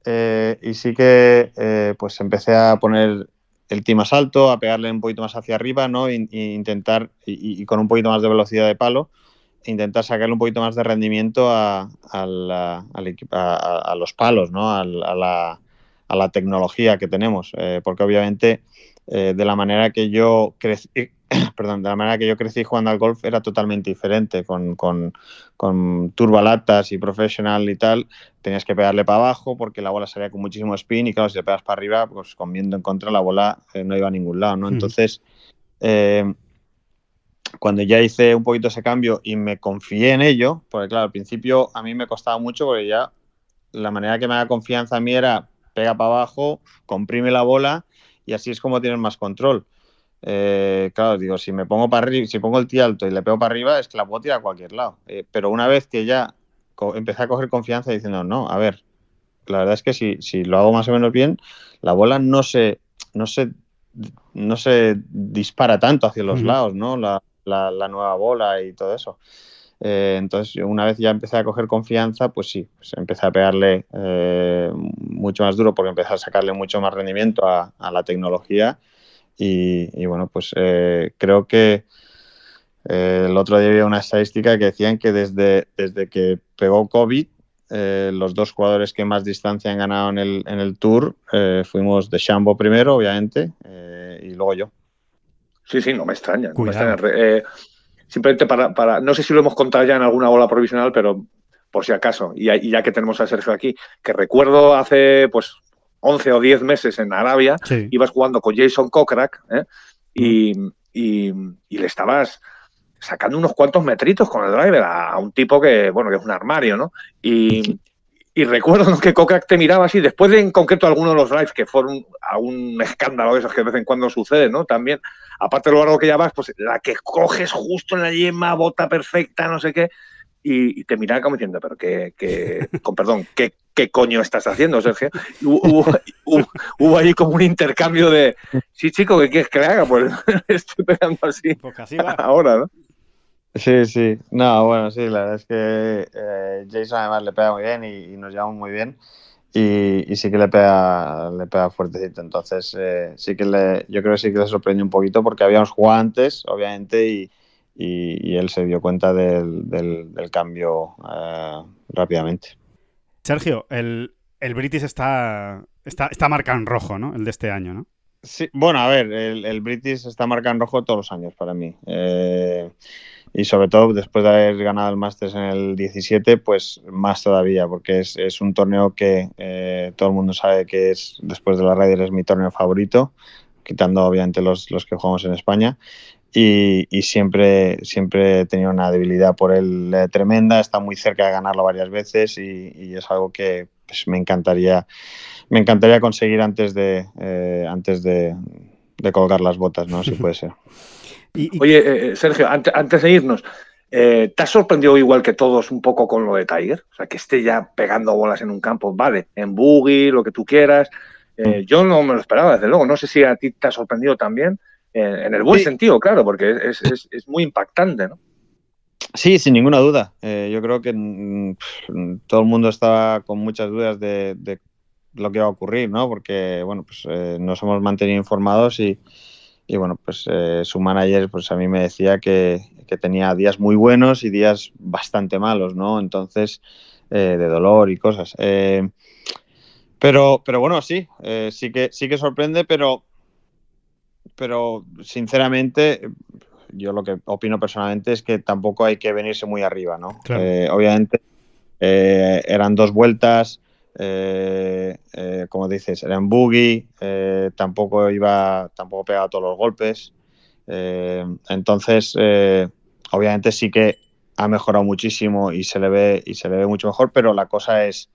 eh, y sí que eh, pues empecé a poner el tee más alto, a pegarle un poquito más hacia arriba, ¿no? E, intentar y, y, con un poquito más de velocidad de palo, intentar sacarle un poquito más de rendimiento a, a, la, a, a los palos, ¿no? A, la, la tecnología que tenemos, eh, porque obviamente eh, de la manera que yo crecí, [CLEARS THROAT] perdón, de la manera que yo crecí jugando al golf era totalmente diferente, con, con, con turbalatas y professional y tal, tenías que pegarle para abajo porque la bola salía con muchísimo spin y claro, si te pegas para arriba, pues con viento en contra la bola eh, no iba a ningún lado, ¿no? Entonces, eh, cuando ya hice un poquito ese cambio y me confié en ello, porque claro, al principio a mí me costaba mucho porque ya la manera que me da confianza a mí era pega para abajo, comprime la bola y así es como tienes más control. Eh, claro, digo, si me pongo para arriba, si pongo el tío alto y le pego para arriba, es que la puedo tirar a cualquier lado. Eh, pero una vez que ya empecé a coger confianza diciendo, no, a ver, la verdad es que si, si lo hago más o menos bien, la bola no se, no se, no se dispara tanto hacia los uh -huh. lados, ¿no? La, la, la, nueva bola y todo eso. Eh, entonces, una vez ya empecé a coger confianza, pues sí, pues empecé a pegarle eh, mucho más duro porque empecé a sacarle mucho más rendimiento a, a la tecnología. Y, y, bueno, pues eh, creo que eh, el otro día había una estadística que decían que desde, desde que pegó COVID, eh, los dos jugadores que más distancia han ganado en el, en el Tour fuimos de Shambo primero, obviamente, y luego yo. Sí, sí, no me extraña. No me extraña simplemente para, para, no sé si lo hemos contado ya en alguna bola provisional, pero por si acaso, y, y ya que tenemos a Sergio aquí, que recuerdo hace pues 11 o 10 meses en Arabia, sí. ibas jugando con Jason Kokrak ¿eh? y, mm. y, y, le estabas sacando unos cuantos metritos con el driver a, a, un tipo que, bueno, que es un armario, ¿no? Y, y recuerdo [LAUGHS] que Kokrak te miraba así, después de en concreto algunos de los drives que fueron a un escándalo de esos que de vez en cuando sucede, ¿no? También, aparte de lo largo que ya vas, pues la que coges justo en la yema, bota perfecta, no sé qué, y, y te miraba como diciendo, pero que, que [LAUGHS] con perdón, ¿qué, ¿qué coño estás haciendo, Sergio? Hubo, hubo, hubo, ahí como un intercambio de, sí, chico, ¿qué quieres que le haga? Pues [LAUGHS] estoy pegando así, pues así ahora, ¿no? Sí, sí. No, bueno, sí, la verdad es que eh, Jason además le pega muy bien y, y nos llevamos muy bien. Y, y, sí que le pega, le pega fuertecito. Entonces, eh, sí que le, yo creo que sí que le sorprendió un poquito porque habíamos jugado antes, obviamente, y, y él se dio cuenta del, del, del cambio eh, rápidamente. Sergio, el, el British está, está, está marcado en rojo, ¿no? El de este año, ¿no? Sí, bueno, a ver, el, el British está marcado en rojo todos los años para mí. Eh, y sobre todo después de haber ganado el Masters en el 17, pues más todavía, porque es, es un torneo que eh, todo el mundo sabe que es, después de la Ryder, es mi torneo favorito, quitando obviamente los, los que jugamos en España. Y, y, siempre, siempre he tenido una debilidad por él eh, tremenda, está muy cerca de ganarlo varias veces y, y es algo que pues, me encantaría me encantaría conseguir antes de eh, antes de, de colgar las botas, ¿no? Si [LAUGHS] puede ser. Oye, eh, Sergio, antes, antes, de irnos, eh, ¿te has sorprendido igual que todos un poco con lo de Tiger? O sea, que esté ya pegando bolas en un campo, vale, en boogie, lo que tú quieras. Eh, yo no me lo esperaba, desde luego. No sé si a ti te ha sorprendido también, en el buen sí. sentido, claro, porque es, es, es, muy impactante, ¿no? Sí, sin ninguna duda. Eh, yo creo que mm, todo el mundo estaba con muchas dudas de, de, lo que iba a ocurrir, ¿no? Porque, bueno, pues eh, nos hemos mantenido informados y, y bueno, pues eh, su manager pues a mí me decía que, que, tenía días muy buenos y días bastante malos, ¿no? Entonces, eh, de dolor y cosas. Eh, pero, pero bueno, sí, sí, que, sí que sorprende, pero, pero sinceramente, yo lo que opino personalmente es que tampoco hay que venirse muy arriba, ¿no? Claro. Eh, obviamente eh, eran dos vueltas, eh, eh, como dices, eran eh, tampoco iba, tampoco pegaba todos los golpes. Eh, entonces, eh, obviamente sí que ha mejorado muchísimo y se le ve y se le ve mucho mejor, pero la cosa es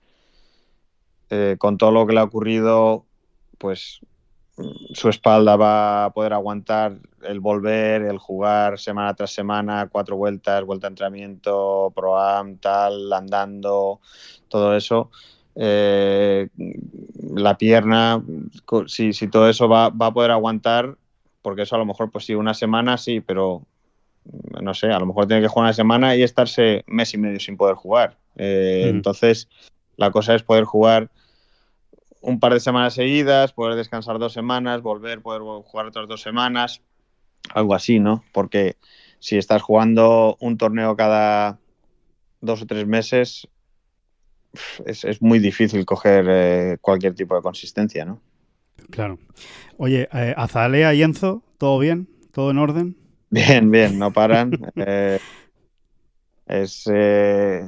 con todo lo que le ha ocurrido, pues su espalda va a poder aguantar el volver, el jugar semana tras semana, cuatro vueltas, vuelta de entrenamiento, pro-am, tal, andando, todo eso. Eh, la pierna, si, si todo eso va, va a poder aguantar, porque eso a lo mejor, pues sí, una semana sí, pero mm, no sé, a lo mejor tiene que jugar una semana y estarse mes y medio sin poder jugar. Eh. Entonces, la cosa es poder jugar un par de semanas seguidas, poder descansar dos semanas, volver, poder jugar otras dos semanas, algo así, ¿no? Porque si estás jugando un torneo cada dos o tres meses, es, es muy difícil coger eh, cualquier tipo de consistencia, ¿no? Claro. Oye, eh, Azalea y Enzo, ¿todo bien? ¿Todo en orden? Bien, bien, no paran. [LAUGHS] Eh, es, eh,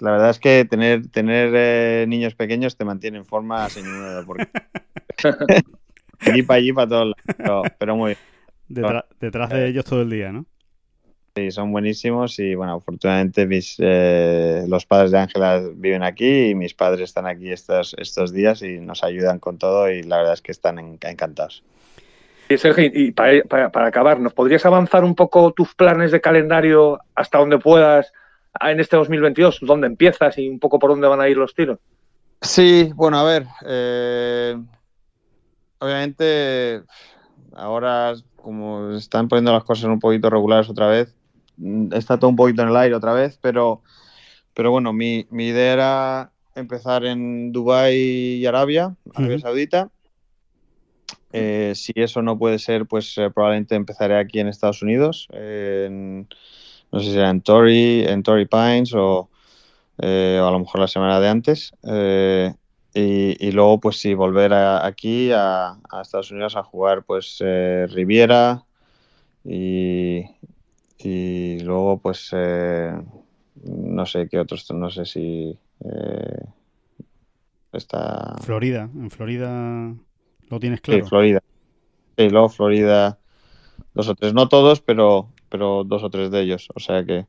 la verdad es que tener, tener eh, niños pequeños te mantiene en forma sin ninguna porque [LAUGHS] allí para allí para todos lados, pero, pero muy bien. Detra- detrás de ellos todo el día, ¿no? Sí, son buenísimos y bueno, afortunadamente mis, eh, los padres de Ángela viven aquí y mis padres están aquí estos, estos días y nos ayudan con todo y la verdad es que están en- encantados. Y Sergio, y para, para- para acabar, ¿nos podrías avanzar un poco tus planes de calendario hasta donde puedas en este 2022? ¿Dónde empiezas y un poco por dónde van a ir los tiros? Sí, bueno, a ver, eh, obviamente ahora como están poniendo las cosas un poquito regulares otra vez, mm, está todo un poquito en el aire otra vez, pero, pero bueno, mi, mi idea era empezar en Dubái y Arabia, Arabia. Saudita. Eh, si eso no puede ser, pues eh, probablemente empezaré aquí en Estados Unidos, eh, en- no sé si será en Torrey, en Torrey Pines o, eh, o a lo mejor la semana de antes. Eh, y, y luego, pues sí, volver a- aquí a, a Estados Unidos a jugar, pues eh, Riviera y, y luego, pues eh, no sé qué otros, no sé si eh, está Florida, en Florida lo tienes sí, claro. Florida. Sí, luego Florida, dos o tres, no todos, pero, pero dos o tres de ellos. O sea que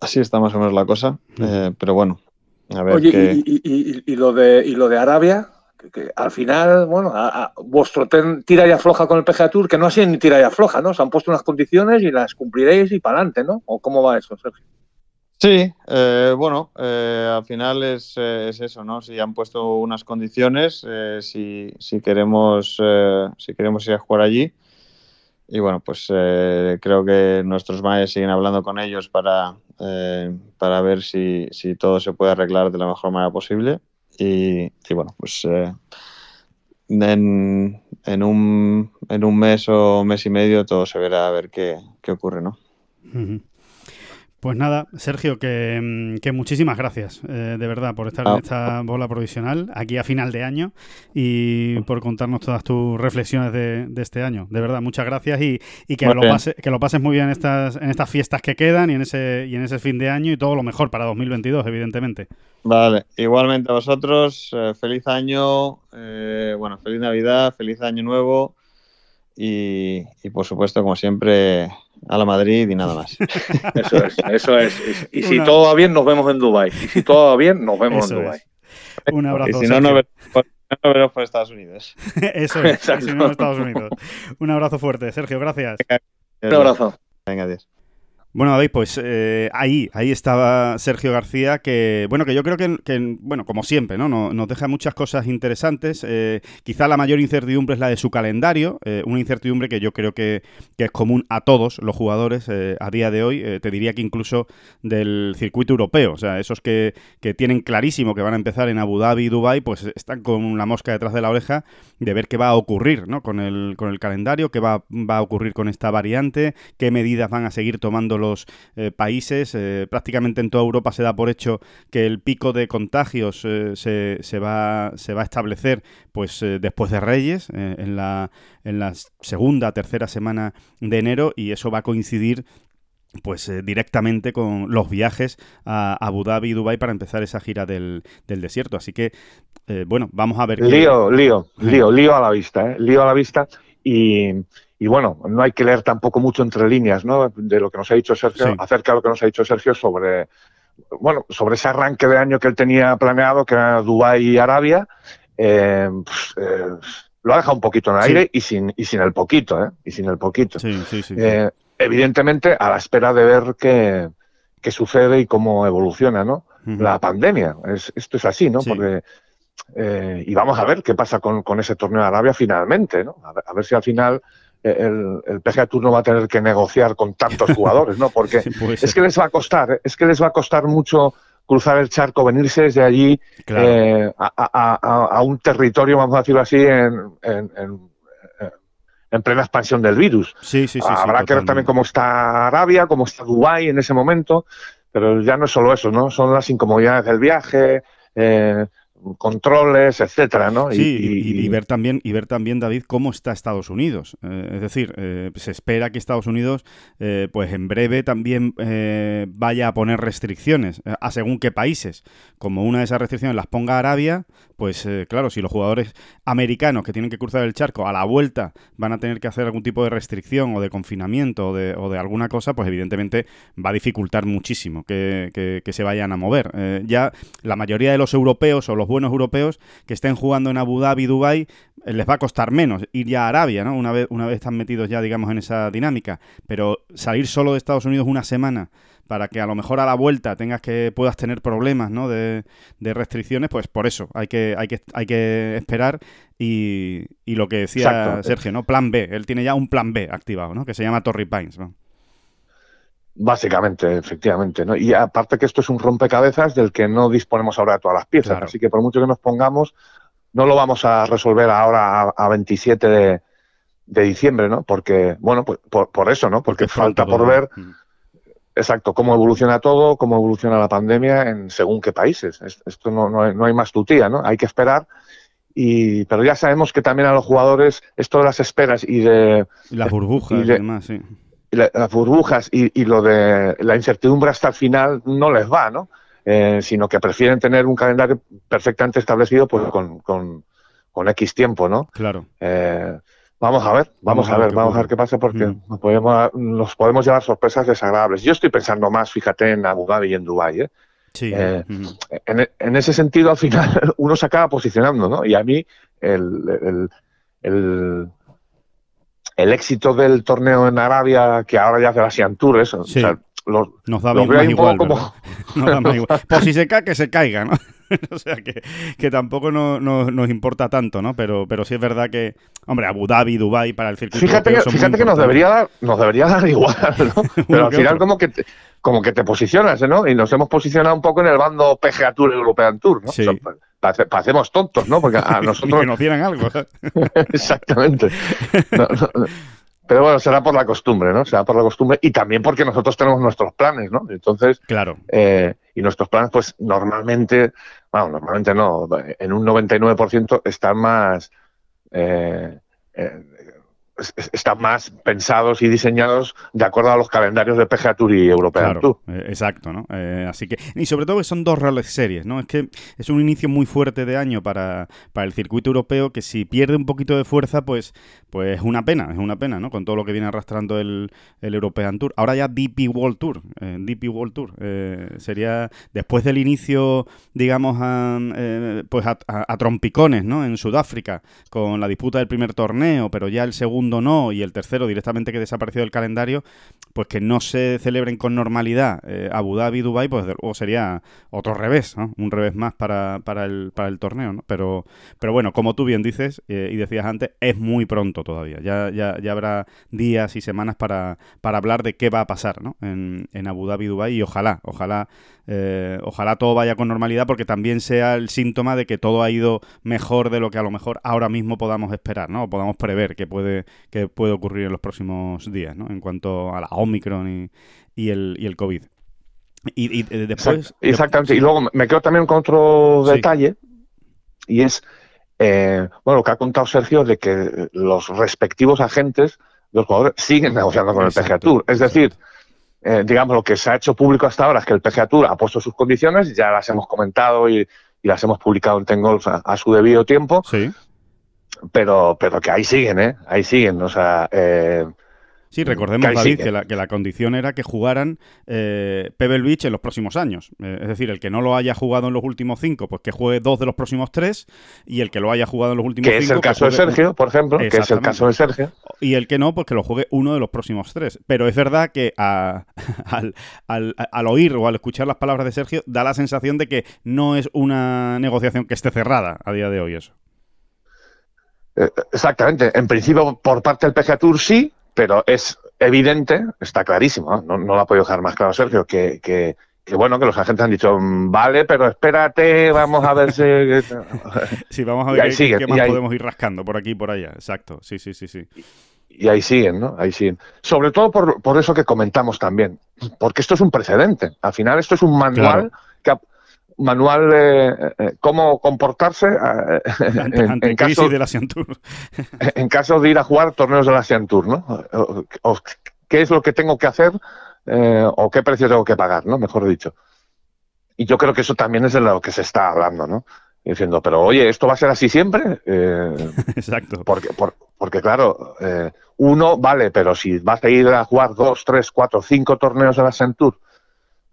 así está más o menos la cosa. Eh, pero bueno, a ver Oye, qué. y, y- y- y lo de, y lo de Arabia, que, que al final, bueno, a- a- vuestro ten- tira y afloja con el PGA Tour, que no ha sido ni tira y afloja, ¿no? Se han puesto unas condiciones y las cumpliréis y para adelante, ¿no? ¿O cómo va eso, Sergio? Sí, eh, bueno, eh, al final es, eh, es eso, ¿no? Si han puesto unas condiciones, eh, si, si queremos eh, si queremos ir a jugar allí. Y bueno, pues eh, creo que nuestros managers siguen hablando con ellos para, eh, para ver si, si todo se puede arreglar de la mejor manera posible. Y, y bueno, pues eh, en, en, un, en un mes o mes y medio todo se verá a ver qué, qué ocurre, ¿no? Pues nada, Sergio, que, mm, que muchísimas gracias, eh, de verdad, por estar Ah. en esta bola provisional aquí a final de año y por contarnos todas tus reflexiones de, de este año. De verdad, muchas gracias y, y que, lo pase- que lo pases muy bien en estas, en estas fiestas que quedan y en, ese, y en ese fin de año y todo lo mejor para 2022, evidentemente. Vale, igualmente a vosotros, eh, feliz año, eh, bueno, feliz Navidad, feliz año nuevo y, y, por supuesto, como siempre, a la Madrid y nada más. [LAUGHS] Eso es, eso es. Y, y si [LAUGHS] Una- todo va bien, nos vemos en Dubai. Y si todo va bien, nos vemos Eso en Dubai. es. Un abrazo. y si no, nos veremos por, no nos veremos por Estados Unidos. [LAUGHS] Eso es, Exacto. si no Estados Unidos. Un abrazo fuerte, Sergio, gracias. Un abrazo. Venga, adiós. Bueno, David, pues eh, ahí, ahí estaba Sergio García, que bueno, que yo creo que, bueno, como siempre, ¿no? Nos, deja muchas cosas interesantes. Eh, quizá la mayor incertidumbre es la de su calendario, eh, una incertidumbre que yo creo que, es común a todos los jugadores a día de hoy. te diría que incluso del circuito europeo, o sea, esos que, que, tienen clarísimo que van a empezar en Abu Dhabi y Dubai, pues están con la mosca detrás de la oreja de ver qué va a ocurrir, ¿no? Con el, con el calendario, qué va, va a ocurrir con esta variante, qué medidas van a seguir tomando los eh, países. Eh, prácticamente en toda Europa se da por hecho que el pico de contagios eh, se, se, va, se va a establecer pues después de Reyes, en, la, en la segunda, tercera semana de enero, y eso va a coincidir pues directamente con los viajes a Abu Dhabi y Dubai para empezar esa gira del, desierto. Así que, bueno, vamos a ver. Lío, lío, lío, lío a la vista, ¿eh? lío a la vista y, y bueno, no hay que leer tampoco mucho entre líneas, ¿no? De lo que nos ha dicho Sergio, acerca de lo que nos ha dicho Sergio sobre, bueno, sobre ese arranque de año que él tenía planeado, que era Dubái y Arabia. Eh, pues, eh, lo ha dejado un poquito en el aire y sin, y sin el poquito, ¿eh? Y sin el poquito. Eh, evidentemente, a la espera de ver qué, qué sucede y cómo evoluciona, ¿no? La pandemia. Es, esto es así, ¿no? Porque eh, y vamos a ver qué pasa con, con, ese torneo de Arabia finalmente, ¿no? a ver si al final el, el PGA Tour no va a tener que negociar con tantos [LAUGHS] jugadores, ¿no? Porque es que les va a costar, es que les va a costar mucho cruzar el charco, venirse desde allí eh, a, un territorio, vamos a decirlo así, en, en, plena expansión del virus. Sí, sí, sí. Habrá que ver también cómo está Arabia, cómo está Dubái en ese momento, pero ya no es solo eso, ¿no? Son las incomodidades del viaje, eh, controles, etcétera, ¿no? Sí, y, ver también, y ver también, David, cómo está Estados Unidos. Eh, es decir, eh, se espera que Estados Unidos, eh, pues en breve también vaya a poner restricciones a según qué países. Como una de esas restricciones las ponga Arabia, pues claro, si los jugadores americanos que tienen que cruzar el charco a la vuelta van a tener que hacer algún tipo de restricción o de confinamiento o de, o de alguna cosa, pues evidentemente va a dificultar muchísimo que, se vayan a mover. ya la mayoría de los europeos o los buenos europeos que estén jugando en Abu Dhabi, Dubai, eh, les va a costar menos ir ya a Arabia, ¿no? Una vez, una vez están metidos ya, digamos, en esa dinámica. Pero salir solo de Estados Unidos una semana para que a lo mejor a la vuelta tengas que puedas tener problemas ¿no? de, restricciones, pues por eso hay que, hay que, hay que esperar y, y lo que decía Sergio, ¿no? Plan B. Él tiene ya un plan B activado, ¿no? Que se llama Torrey Pines. ¿no? Básicamente, efectivamente. ¿no? Y aparte que esto es un rompecabezas del que no disponemos ahora de todas las piezas. Así que por mucho que nos pongamos, no lo vamos a resolver ahora a, 27 de, diciembre, ¿no? Porque, bueno, pues por, eso, ¿no? Porque falta por ver, mm. Exacto, cómo evoluciona todo, cómo evoluciona la pandemia en según qué países. Esto no, no, hay, no hay más tutía, ¿no? Hay que esperar. Y, pero ya sabemos que también a los jugadores esto de las esperas y de... las burbujas y, demás, sí las burbujas y, lo de la incertidumbre hasta el final no les va, ¿no? Eh, sino que prefieren tener un calendario perfectamente establecido pues con, con, X tiempo, ¿no? Claro. Eh, vamos a ver, vamos, a, ver, vamos a ver qué pasa porque mm. nos, podemos, nos podemos llevar sorpresas desagradables. Yo estoy pensando más, fíjate, en Abu Dhabi y en Dubái, ¿eh? Sí. en, en, ese sentido, al final, [LAUGHS] uno se acaba posicionando, ¿no? Y a mí, el, el el éxito del torneo en Arabia, que ahora ya hace la Asian Tour, eso, [LAUGHS] nos da más igual, como... Por si se cae, que se caiga, ¿no? [LAUGHS] o sea, que, que tampoco no, nos importa tanto, ¿no? Pero, pero sí es verdad que, hombre, Abu Dhabi, Dubai para el circuito Fíjate, que, fíjate que nos debería, dar, nos debería dar [LAUGHS] igual, ¿no? [LAUGHS] Pero al final como que, te, como que te posicionas, ¿no? Y nos hemos posicionado un poco en el bando PGA Tour, European Tour, ¿no? Sí. parecemos tontos, ¿no? Porque a nosotros... que nos dieran algo. Exactamente. Pero bueno, será por la costumbre, ¿no? Será por la costumbre y también porque nosotros tenemos nuestros planes, ¿no? Entonces, claro. Eh, y nuestros planes, pues normalmente, bueno, normalmente no, en un 99% están más, eh, eh, están más pensados y diseñados de acuerdo a los calendarios de PGA Tour y European Tour. Eh, exacto, ¿no? Eh, así que, y sobre todo que son dos reales series, ¿no? Es que es un inicio muy fuerte de año para, para el circuito europeo que si pierde un poquito de fuerza, pues, pues es una pena, es una pena, ¿no? Con todo lo que viene arrastrando el, el European Tour. Ahora ya DP World Tour, eh, DP World Tour. sería después del inicio, digamos, a, pues a, trompicones, ¿no? En Sudáfrica, con la disputa del primer torneo, pero ya el segundo no y el tercero directamente que desapareció del calendario, pues que no se celebren con normalidad eh, Abu Dhabi y Dubai, pues o sería otro revés, ¿no? un revés más para, para, el, para el torneo. ¿no? Pero, pero bueno, como tú bien dices eh, y decías antes, es muy pronto todavía. Ya, ya, ya habrá días y semanas para, para hablar de qué va a pasar ¿no? en, en Abu Dhabi y Dubai y ojalá, ojalá eh, ojalá todo vaya con normalidad porque también sea el síntoma de que todo ha ido mejor de lo que a lo mejor ahora mismo podamos esperar, ¿no? O podamos prever que puede, que puede ocurrir en los próximos días, ¿no? En cuanto a la Omicron y, el, y el COVID. Y, después... Exactamente. Y luego me quedo también con otro detalle y es, eh, bueno, lo que ha contado Sergio de que los respectivos agentes los jugadores siguen negociando con el PGA Tour. Es decir, eh, digamos, lo que se ha hecho público hasta ahora es que el PGA Tour ha puesto sus condiciones, ya las hemos comentado y, las hemos publicado en Tengolf a, su debido tiempo. Sí. Pero, pero que ahí siguen, ¿eh? Ahí siguen. O sea, eh, Sí, recordemos, David, que la, que la, condición era que jugaran eh, Pebble Beach en los próximos años. Eh, es decir, el que no lo haya jugado en los últimos cinco, pues que juegue dos de los próximos tres, y el que lo haya jugado en los últimos cinco... Que es el caso de Sergio, por ejemplo, que es el caso de Sergio. Y el que no, pues que lo juegue uno de los próximos tres. Pero es verdad que [LAUGHS] al, al, oír o al escuchar las palabras de Sergio, da la sensación de que no es una negociación que esté cerrada a día de hoy eso. Eh, exactamente. En principio, por parte del PGA Tour sí, pero es evidente, está clarísimo, no, no lo ha podido dejar más claro Sergio, que, que, bueno, que los agentes han dicho, vale, pero espérate, vamos a ver si... [LAUGHS] sí, vamos a ver qué, más podemos ir rascando por aquí y por allá, exacto, sí, sí, sí, sí. Y ahí siguen, ¿no? Ahí siguen. Sobre todo por, por eso que comentamos también, porque esto es un precedente. Al final esto es un manual que, manual de eh, cómo comportarse eh, en, caso de la Tour. [LAUGHS] en caso de ir a jugar torneos de la Tour, ¿no? O, ¿Qué es lo que tengo que hacer eh, o qué precio tengo que pagar, ¿no? Mejor dicho. Y yo creo que eso también es de lo que se está hablando, ¿no? Diciendo, pero oye, ¿esto va a ser así siempre? [LAUGHS] Exacto. Porque, porque claro, uno vale, pero si vas a ir a jugar dos, tres, cuatro, cinco torneos de la Tour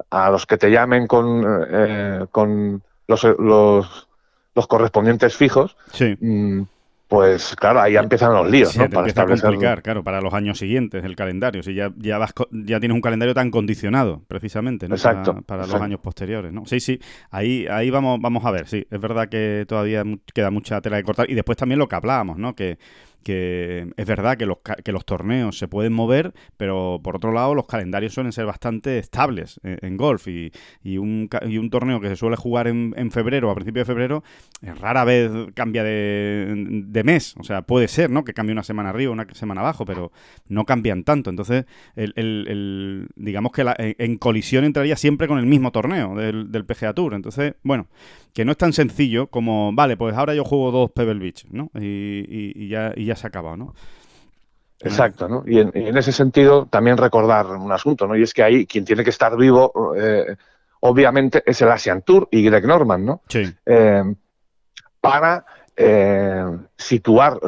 a los que te llamen con, eh, con los, los, los, correspondientes fijos, sí. Mm, pues claro, ahí ya empiezan los líos, ¿no? Para establecer... claro, para los años siguientes el calendario. Si ya, ya, vas, ya tienes un calendario tan condicionado, precisamente, ¿no? Exacto. Para, los años posteriores, ¿no? Sí, sí, ahí, ahí vamos, vamos a ver, sí. Es verdad que todavía queda mucha tela de cortar. Y después también lo que hablábamos, ¿no? Que que es verdad que los, que los torneos se pueden mover, pero por otro lado los calendarios suelen ser bastante estables en, golf y, y, un, y, un, torneo que se suele jugar en, en febrero, a principios de febrero, rara vez cambia de, de, mes, o sea, puede ser, ¿no? Que cambie una semana arriba, una semana abajo, pero no cambian tanto, entonces el, el, digamos que en, colisión entraría siempre con el mismo torneo del, del PGA Tour, entonces, bueno, que no es tan sencillo como, vale, pues ahora yo juego dos Pebble Beach, ¿no? Y, ya, y ya se ha acabado, ¿no? Exacto, ¿no? Y en, ese sentido también recordar un asunto, ¿no? Y es que ahí quien tiene que estar vivo, eh, obviamente, es el Asian Tour y Greg Norman, ¿no? Sí. Eh, para eh, situar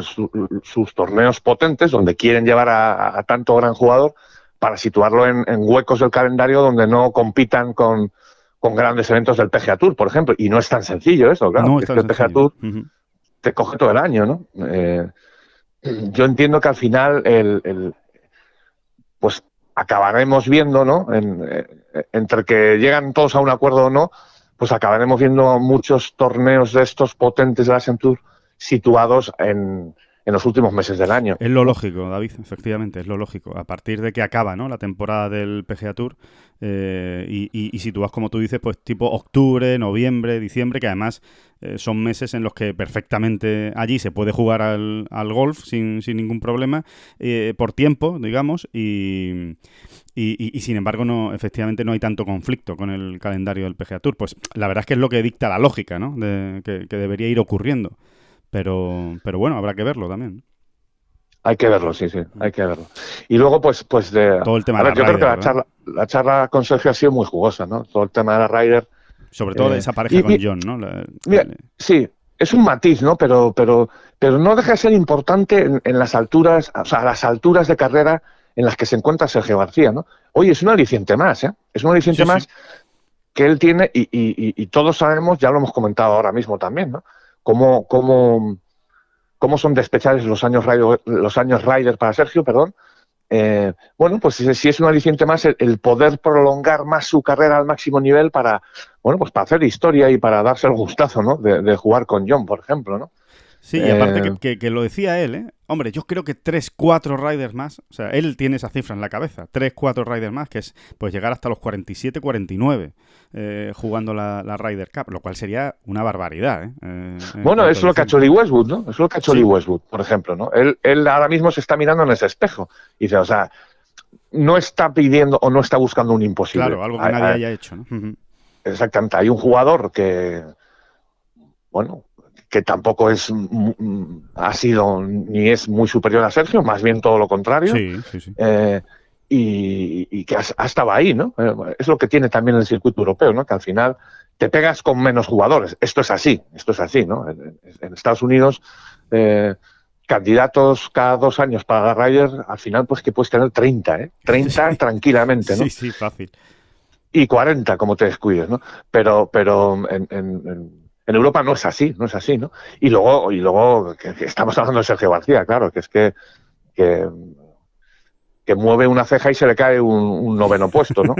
sus torneos potentes, donde quieren llevar a, tanto gran jugador, para situarlo en, huecos del calendario donde no compitan con, con grandes eventos del PGA Tour, por ejemplo. Y no es tan sencillo eso, claro. es que el PGA Tour te coge todo el año, ¿no? Yo entiendo que al final el, pues acabaremos viendo, ¿no? Eh, entre que llegan todos a un acuerdo o no, pues acabaremos viendo muchos torneos de estos potentes de la Tour situados en, en los últimos meses del año. Es lo lógico, David, efectivamente, es lo lógico. A partir de que acaba ¿no? la temporada del PGA Tour eh, y, y, si tú vas, como tú dices, pues tipo octubre, noviembre, diciembre, que además eh, son meses en los que perfectamente allí se puede jugar al, al golf sin, sin, ningún problema, eh, por tiempo, digamos, y, y, sin embargo, no, efectivamente no hay tanto conflicto con el calendario del PGA Tour. Pues la verdad es que es lo que dicta la lógica, ¿no? De, que, que debería ir ocurriendo. Pero, pero bueno, habrá que verlo también. Hay que verlo, sí, sí, hay que verlo. Y luego, pues, pues de. Todo el tema de la yo creo que la charla, la charla con Sergio ha sido muy jugosa, ¿no? Todo el tema de la Ryder. Sobre todo eh, esa pareja con John, ¿no? mira, sí, es un matiz, ¿no? Pero, pero, pero no deja de ser importante en, las alturas, o sea, a las alturas de carrera en las que se encuentra Sergio García, ¿no? Oye, es un aliciente más, ¿eh? Es un aliciente más que él tiene y, y, y, todos sabemos, ya lo hemos comentado ahora mismo también, ¿no? cómo, cómo, cómo son de especiales los años Rider, los años Rider para Sergio, perdón. Eh, bueno, pues si es un aliciente más el, poder prolongar más su carrera al máximo nivel para, bueno, pues para hacer historia y para darse el gustazo, ¿no? De, de jugar con John, por ejemplo, ¿no? Sí, y aparte eh, que, lo decía él, ¿eh? Hombre, yo creo que 3, 4 riders más, o sea, él tiene esa cifra en la cabeza, 3, 4 riders más, que es pues llegar hasta los 47, 49 eh, jugando la, la Ryder Cup, lo cual sería una barbaridad, ¿eh? eh bueno, es lo que ha hecho Lee Westwood, ¿no? Es lo que ha hecho Lee Westwood, por ejemplo, ¿no? Él, él ahora mismo se está mirando en ese espejo y dice, o sea, no está pidiendo o no está buscando un imposible. Claro, algo que nadie haya hecho, ¿no? Exactamente, hay un jugador que, bueno, que tampoco es ha sido ni es muy superior a Sergio, más bien todo lo contrario. Eh, y, que ha, estado ahí, ¿no? Eh, es lo que tiene también el circuito europeo, ¿no? Que al final te pegas con menos jugadores. Esto es así, esto es así, ¿no? En, Estados Unidos, eh, candidatos cada dos años para Ryder, al final pues que puedes tener 30, ¿eh? 30 tranquilamente, ¿no? Sí, sí, fácil. Y 40 como te descuides, ¿no? Pero, pero en en Europa no es así, no es así, ¿no? Y luego, y luego que, estamos hablando de Sergio García, claro, que es que, que, mueve una ceja y se le cae un, noveno puesto, ¿no?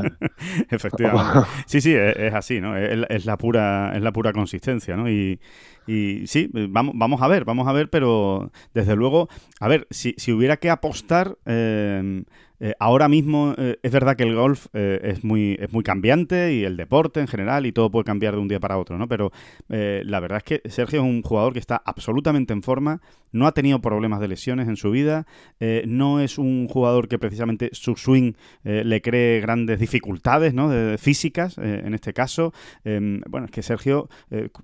[LAUGHS] Efectivamente. Sí, sí, es, así, ¿no? Es, la pura, es la pura consistencia, ¿no? Y, y sí, vamos, vamos a ver, vamos a ver, pero desde luego, a ver, si, si hubiera que apostar, eh, eh, ahora mismo eh, es verdad que el golf eh, es, muy, es muy cambiante y el deporte en general y todo puede cambiar de un día para otro, ¿no? Pero la verdad es que Sergio es un jugador que está absolutamente en forma, no ha tenido problemas de lesiones en su vida, no es un jugador que precisamente su swing le cree grandes dificultades, ¿no? físicas, en este caso. Em, bueno, es que Sergio,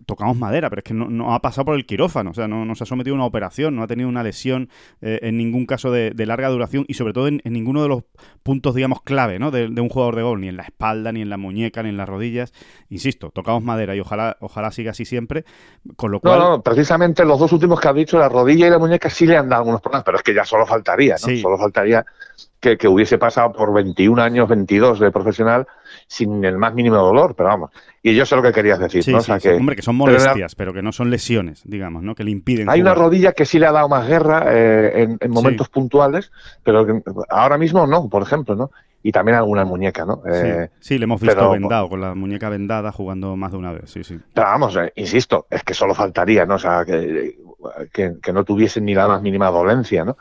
tocamos madera, pero es que no, ha pasado por el quirófano, o sea, no, se ha sometido a una operación, no ha tenido una lesión en ningún caso de, larga duración y sobre todo en, en ninguno de los puntos, digamos, clave ¿no? de, un jugador de gol, ni en la espalda, ni en la muñeca, ni en las rodillas. Insisto, tocamos madera y ojalá, ojalá siga así siempre. Con lo cual... No, no, precisamente los dos últimos que has dicho, la rodilla y la muñeca, sí le han dado algunos problemas, pero es que ya solo faltaría, ¿no? Solo faltaría que, que, hubiese pasado por 21 años, 22 de profesional sin el más mínimo dolor, pero vamos. Y yo sé lo que querías decir, ¿no? que, hombre, que son molestias, pero, que no son lesiones, digamos, ¿no? Que le impiden. Hay una rodilla que sí le ha dado más guerra eh, en, momentos puntuales, pero ahora mismo no, por ejemplo, ¿no? Y también alguna muñeca, ¿no? Eh, sí, le hemos visto vendado, con la muñeca vendada jugando más de una vez, sí, sí. Pero vamos, eh, insisto, es que solo faltaría, ¿no? O sea, que, que, que no tuviesen ni la más mínima dolencia, ¿no?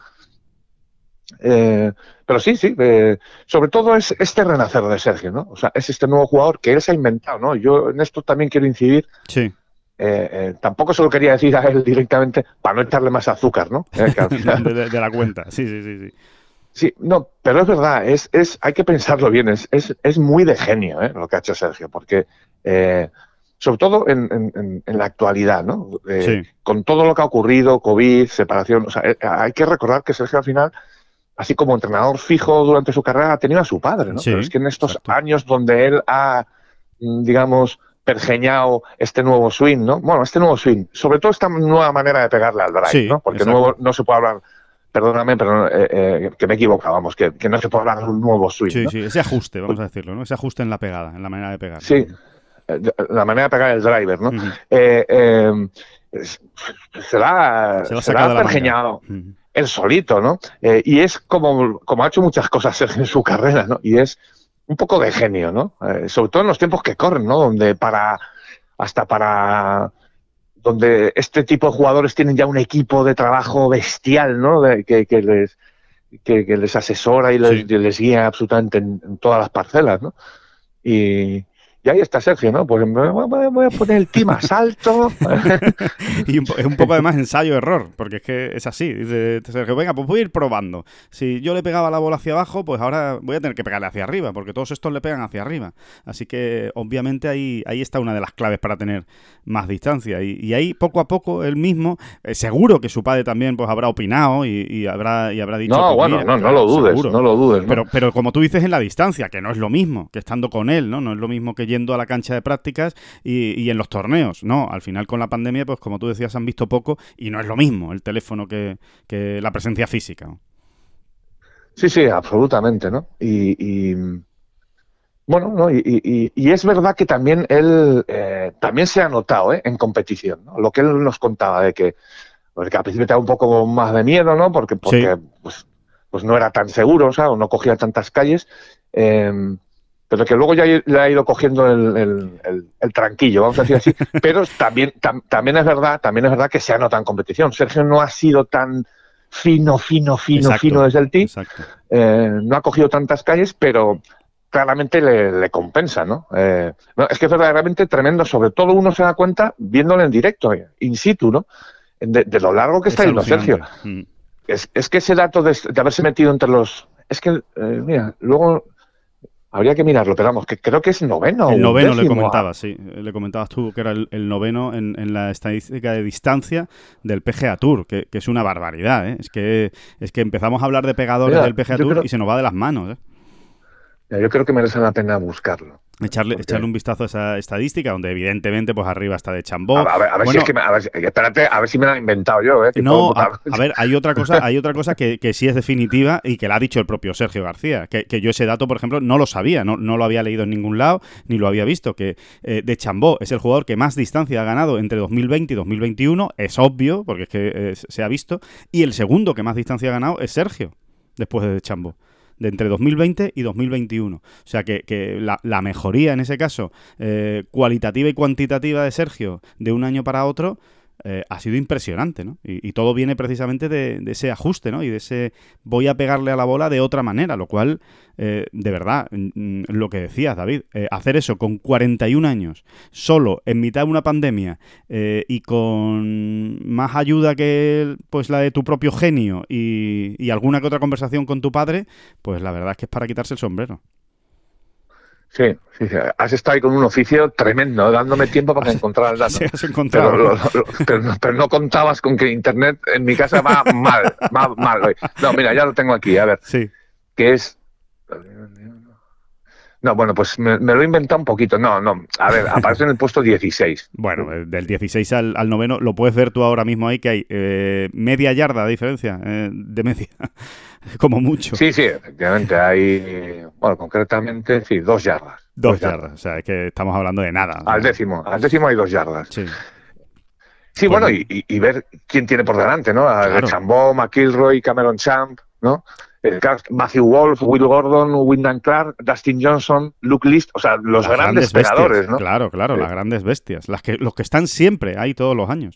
Eh, pero sí, sí, eh, sobre todo es este renacer de Sergio, ¿no? O sea, es este nuevo jugador que él se ha inventado, ¿no? Yo en esto también quiero incidir. Sí. Eh, tampoco se lo quería decir a él directamente para no echarle más azúcar, ¿no? [LAUGHS] de, la cuenta, sí, sí, sí, sí. Sí, no, pero es verdad, es, es, hay que pensarlo bien, es, es, es muy de genio lo que ha hecho Sergio, porque sobre todo en, en, en, la actualidad, ¿no? Con todo lo que ha ocurrido, COVID, separación, o sea, hay que recordar que Sergio al final así como entrenador fijo durante su carrera, ha tenido a su padre, ¿no? Pero es que en estos años donde él ha, mm, digamos, pergeñado este nuevo swing, ¿no? Bueno, este nuevo swing, sobre todo esta nueva manera de pegarle al drive, ¿no? Porque nuevo, no se puede hablar, perdóname, pero eh, eh, que me he equivocado, vamos, que, no se puede hablar de un nuevo swing. Sí, sí, ese ajuste, vamos a decirlo, ¿no? Ese ajuste en la pegada, en la manera de pegar. Sí, eh, la manera de pegar el driver, ¿no? se la, se, ha pergeñado él solito, ¿no? Eh, y es como, como ha hecho muchas cosas en su carrera, ¿no? Y es un poco de genio, ¿no? Eh, sobre todo en los tiempos que corren, ¿no? Donde para, hasta para, donde este tipo de jugadores tienen ya un equipo de trabajo bestial, ¿no? que, les, que, les asesora y les, guía absolutamente en, todas las parcelas, ¿no? Y, y ahí está Sergio, ¿no? Pues me voy a poner el ti más alto. [LAUGHS] y es un poco además ensayo-error, porque es que es así. Dice Sergio, venga, pues voy a ir probando. Si yo le pegaba la bola hacia abajo, pues ahora voy a tener que pegarle hacia arriba, porque todos estos le pegan hacia arriba. Así que obviamente ahí, ahí está una de las claves para tener más distancia. Y, ahí poco a poco él mismo, eh, seguro que su padre también pues habrá opinado y, habrá, y habrá dicho... No, pues bueno, no, no lo dudes, no lo dudes. Pero, pero como tú dices en la distancia, que no es lo mismo que estando con él, ¿no? No es lo mismo que yendo a la cancha de prácticas y, en los torneos. No, al final con la pandemia, pues como tú decías, han visto poco y no es lo mismo el teléfono que, la presencia física. Sí, sí, absolutamente, ¿no? Y, bueno, ¿no? Y, es verdad que también él eh, también se ha notado ¿eh? en competición, ¿no? lo que él nos contaba de que pues que al principio te da un poco más de miedo, ¿no? Porque, porque pues, pues no era tan seguro, o sea, o no cogía tantas calles. Eh, pero que luego ya le ha ido cogiendo el, tranquillo, vamos a decir así. [LAUGHS] Pero también, también es verdad, también es verdad que se anota en competición. Sergio no ha sido tan fino, fino, fino, fino desde el tee. Eh, no ha cogido tantas calles, pero claramente le, compensa, eh, ¿no? Es que es verdaderamente tremendo, sobre todo uno se da cuenta viéndolo en directo, in situ, ¿no? De, lo largo que está yendo Sergio. Mm. Es, que ese dato de, haberse metido entre los... Es que, eh, mira, luego Habría que mirarlo, pero vamos, que creo que es noveno. El noveno le comentabas, sí. Le comentabas tú que era el, noveno en, la estadística de distancia del PGA Tour, que, es una barbaridad, ¿eh? Es que, es que empezamos a hablar de pegadores del PGA Tour y se nos va de las manos, ¿eh? yo creo que merece la pena buscarlo. Echarle, echarle un vistazo a esa estadística, donde evidentemente, pues arriba está de Chambó. A, ver, a ver si es que me, a ver, espérate, a ver si me la he inventado yo, ¿eh? No, a, ver, hay otra cosa, hay otra cosa [LAUGHS] que, que, sí es definitiva y que la ha dicho el propio Sergio García. Que, que, yo ese dato, por ejemplo, no lo sabía, no, no lo había leído en ningún lado, ni lo había visto. Que eh, de Chambó es el jugador que más distancia ha ganado entre 2020 y 2021. Es obvio, porque es que eh, se ha visto. Y el segundo que más distancia ha ganado es Sergio, después de Chambó de entre 2020 y 2021. O sea que, la, mejoría en ese caso, eh, cualitativa y cuantitativa de Sergio de un año para otro, eh, ha sido impresionante, ¿no? Y, todo viene precisamente de, ese ajuste, ¿no? Y de ese voy a pegarle a la bola de otra manera, lo cual, eh, de verdad, mm, lo que decías, David, eh, hacer eso con 41 años, solo, en mitad de una pandemia y con más ayuda que pues la de tu propio genio y, y alguna que otra conversación con tu padre, pues la verdad es que es para quitarse el sombrero. Sí, sí, has estado ahí con un oficio tremendo, dándome tiempo para [LAUGHS] encontrar el dato. Sí, has encontrado. Pero, no, contabas con que Internet en mi casa va mal, va mal. No, mira, ya lo tengo aquí, a ver. Sí. Que es... No, bueno, pues me, lo he inventado un poquito. No, no. A ver, aparece en el puesto 16. [LAUGHS] Bueno, eh, del 16 al, noveno lo puedes ver tú ahora mismo ahí que hay eh, media yarda de diferencia eh, de media. [LAUGHS] como mucho. Sí, sí, efectivamente. Hay, bueno, concretamente, sí, dos yardas. Dos, yardas. o sea, es que estamos hablando de nada. Al décimo, al décimo hay dos yardas. Sí. Sí, bueno, y, ver quién tiene por delante, ¿no? Claro. Chambó, McIlroy, Cameron Champ, ¿no? Matthew Wolf, Will Gordon, Wyndham Clark, Dustin Johnson, Luke List, o sea, los grandes, pegadores, ¿no? Claro, claro, las grandes bestias, las que, los que están siempre ahí todos los años.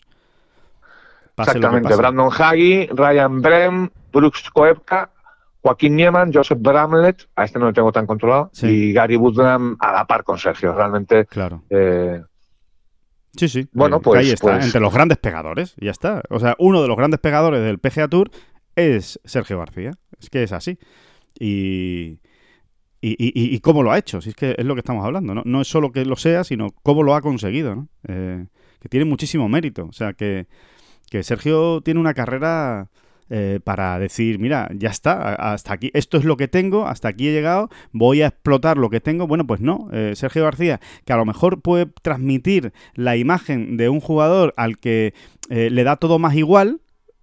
Exactamente, Brandon Haggy, Ryan Brem, Brooks Koepka, Joaquín Nieman, Joseph Bramlett, a este no lo tengo tan controlado, y Gary Woodram a la par con Sergio. Realmente. Claro. Eh, sí, sí. Bueno, pues. Ahí está, pues entre los grandes pegadores, ya está. O sea, uno de los grandes pegadores del PGA Tour es Sergio García. Es que es así. Y. Y, y, cómo lo ha hecho, si es que es lo que estamos hablando, ¿no? No es solo que lo sea, sino cómo lo ha conseguido. Eh, que tiene muchísimo mérito. O sea, que, que Sergio tiene una carrera eh, para decir, mira, ya está, hasta aquí, esto es lo que tengo, hasta aquí he llegado, voy a explotar lo que tengo. Bueno, pues no, eh, Sergio García, que a lo mejor puede transmitir la imagen de un jugador al que eh, le da todo más igual,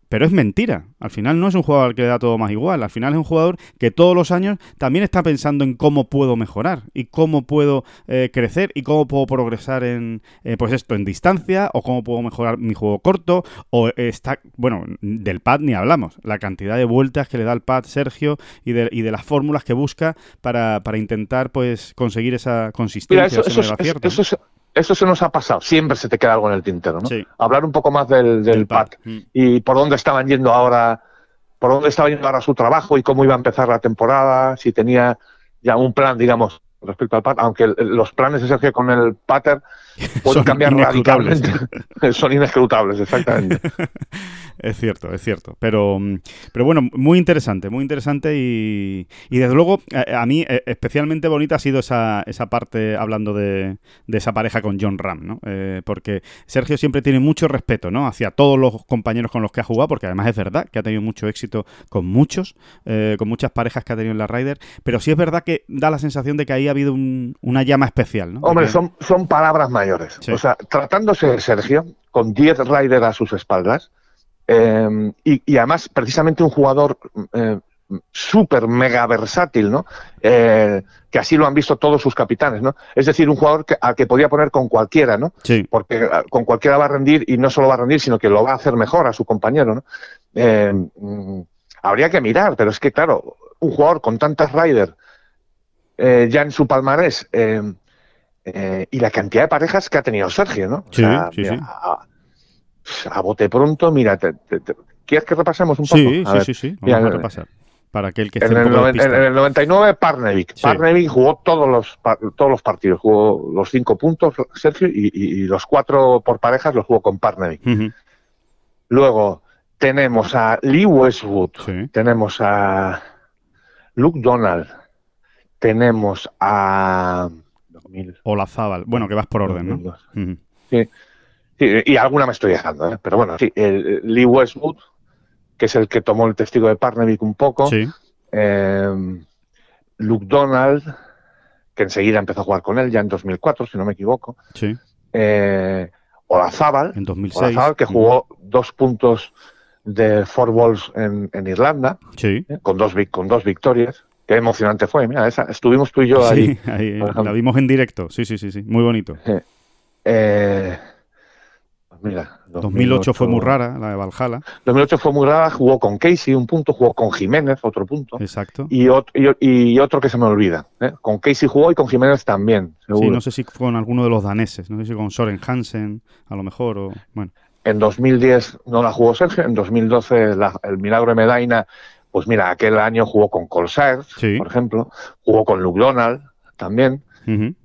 pero es mentira. Al final no es un jugador que le da todo más igual. Al final es un jugador que todos los años también está pensando en cómo puedo mejorar y cómo puedo eh, crecer y cómo puedo progresar en, eh, pues esto, en distancia o cómo puedo mejorar mi juego corto o está, bueno, del pad ni hablamos. La cantidad de vueltas que le da el pad Sergio y de, y de las fórmulas que busca para, para intentar pues conseguir esa consistencia. eso, eso se nos ha pasado. Siempre se te queda algo en el tintero, ¿no? Hablar un poco más del, del, mm. y por dónde estaban yendo ahora, por dónde estaba yendo ahora su trabajo y cómo iba a empezar la temporada, si tenía ya un plan, digamos, respecto al pad, aunque los planes de Sergio con el pater [LAUGHS] pueden cambiar radicalmente. [LAUGHS] Son inescrutables, exactamente. [LAUGHS] es cierto, es cierto. Pero, mm, pero bueno, muy interesante, muy interesante y, y desde luego a, mí e, especialmente bonita ha sido esa, esa parte hablando de, de esa pareja con John Ram, ¿no? Eh, porque Sergio siempre tiene mucho respeto, ¿no? Hacia todos los compañeros con los que ha jugado, porque además es verdad que ha tenido mucho éxito con muchos, eh, con muchas parejas que ha tenido en la Ryder, pero sí es verdad que da la sensación de que ahí ha habido una llama especial, ¿no? Hombre, son, son palabras mayores. O sea, tratándose de Sergio, con 10 Ryder a sus espaldas, Em, y, además, precisamente un jugador eh, súper mega versátil, ¿no? Eh, que así lo han visto todos sus capitanes, ¿no? Es decir, un jugador que, al que podía poner con cualquiera, ¿no? Sí. Porque eh, con cualquiera va a rendir y no solo va a rendir, sino que lo va a hacer mejor a su compañero, ¿no? Eh, habría que mirar, pero es que, claro, un jugador con tantas Ryder eh, ya en su palmarés eh, eh, y la cantidad de parejas que ha tenido Sergio, ¿no? O Sí, sea, sí, mira, sí. A, bote pronto, mira, te- te- te- ¿quieres que repasemos un poco? Sí, A sí, ver. sí, sí. Vamos Mira, a repasar. Para aquel que En esté el, noven- en el 99, Parnevik. Sí. Parnevik jugó todos los, todos los partidos. Jugó los cinco puntos, Sergio, y, y- y los cuatro por parejas los jugó con Parnevik. Luego tenemos a Lee Westwood, Sí. tenemos a Luke Donald, tenemos a... 2000, O la Zabal. Bueno, que vas por orden, ¿no? 2002. Ujú. Sí, y alguna me estoy dejando, ¿eh? pero bueno, sí, el, Lee Westwood, que es el que tomó el testigo de Parnevik un poco. Sí. Eh, Luke Donald, que enseguida empezó a jugar con él, ya en 2004, si no me equivoco. Sí. Eh, Olazábal, En 2006. Olazábal, que jugó dos puntos de four balls en, en Irlanda, Sí. ¿eh? con, dos, con dos victorias. Qué emocionante fue. Mira, esa, estuvimos tú y yo ahí. Sí, ahí, la vimos en directo. Sí, sí, sí, sí. Muy bonito. Eh, mira, 2008 fue muy rara, la de Valhalla. 2008 fue muy rara, jugó con Casey un punto, jugó con Jiménez otro punto. Exacto. Y, ot- y- y otro que se me olvida. ¿eh? Con Casey jugó y con Jiménez también, seguro. Sí, no sé si con alguno de los daneses. No sé si con Soren Hansen, a lo mejor. O, bueno, En 2010 no la jugó Sergio, en 2012 la- el Milagro de Medaina, pues mira, aquel año jugó con Colsaer, Sí. por ejemplo, jugó con Luke Donald también,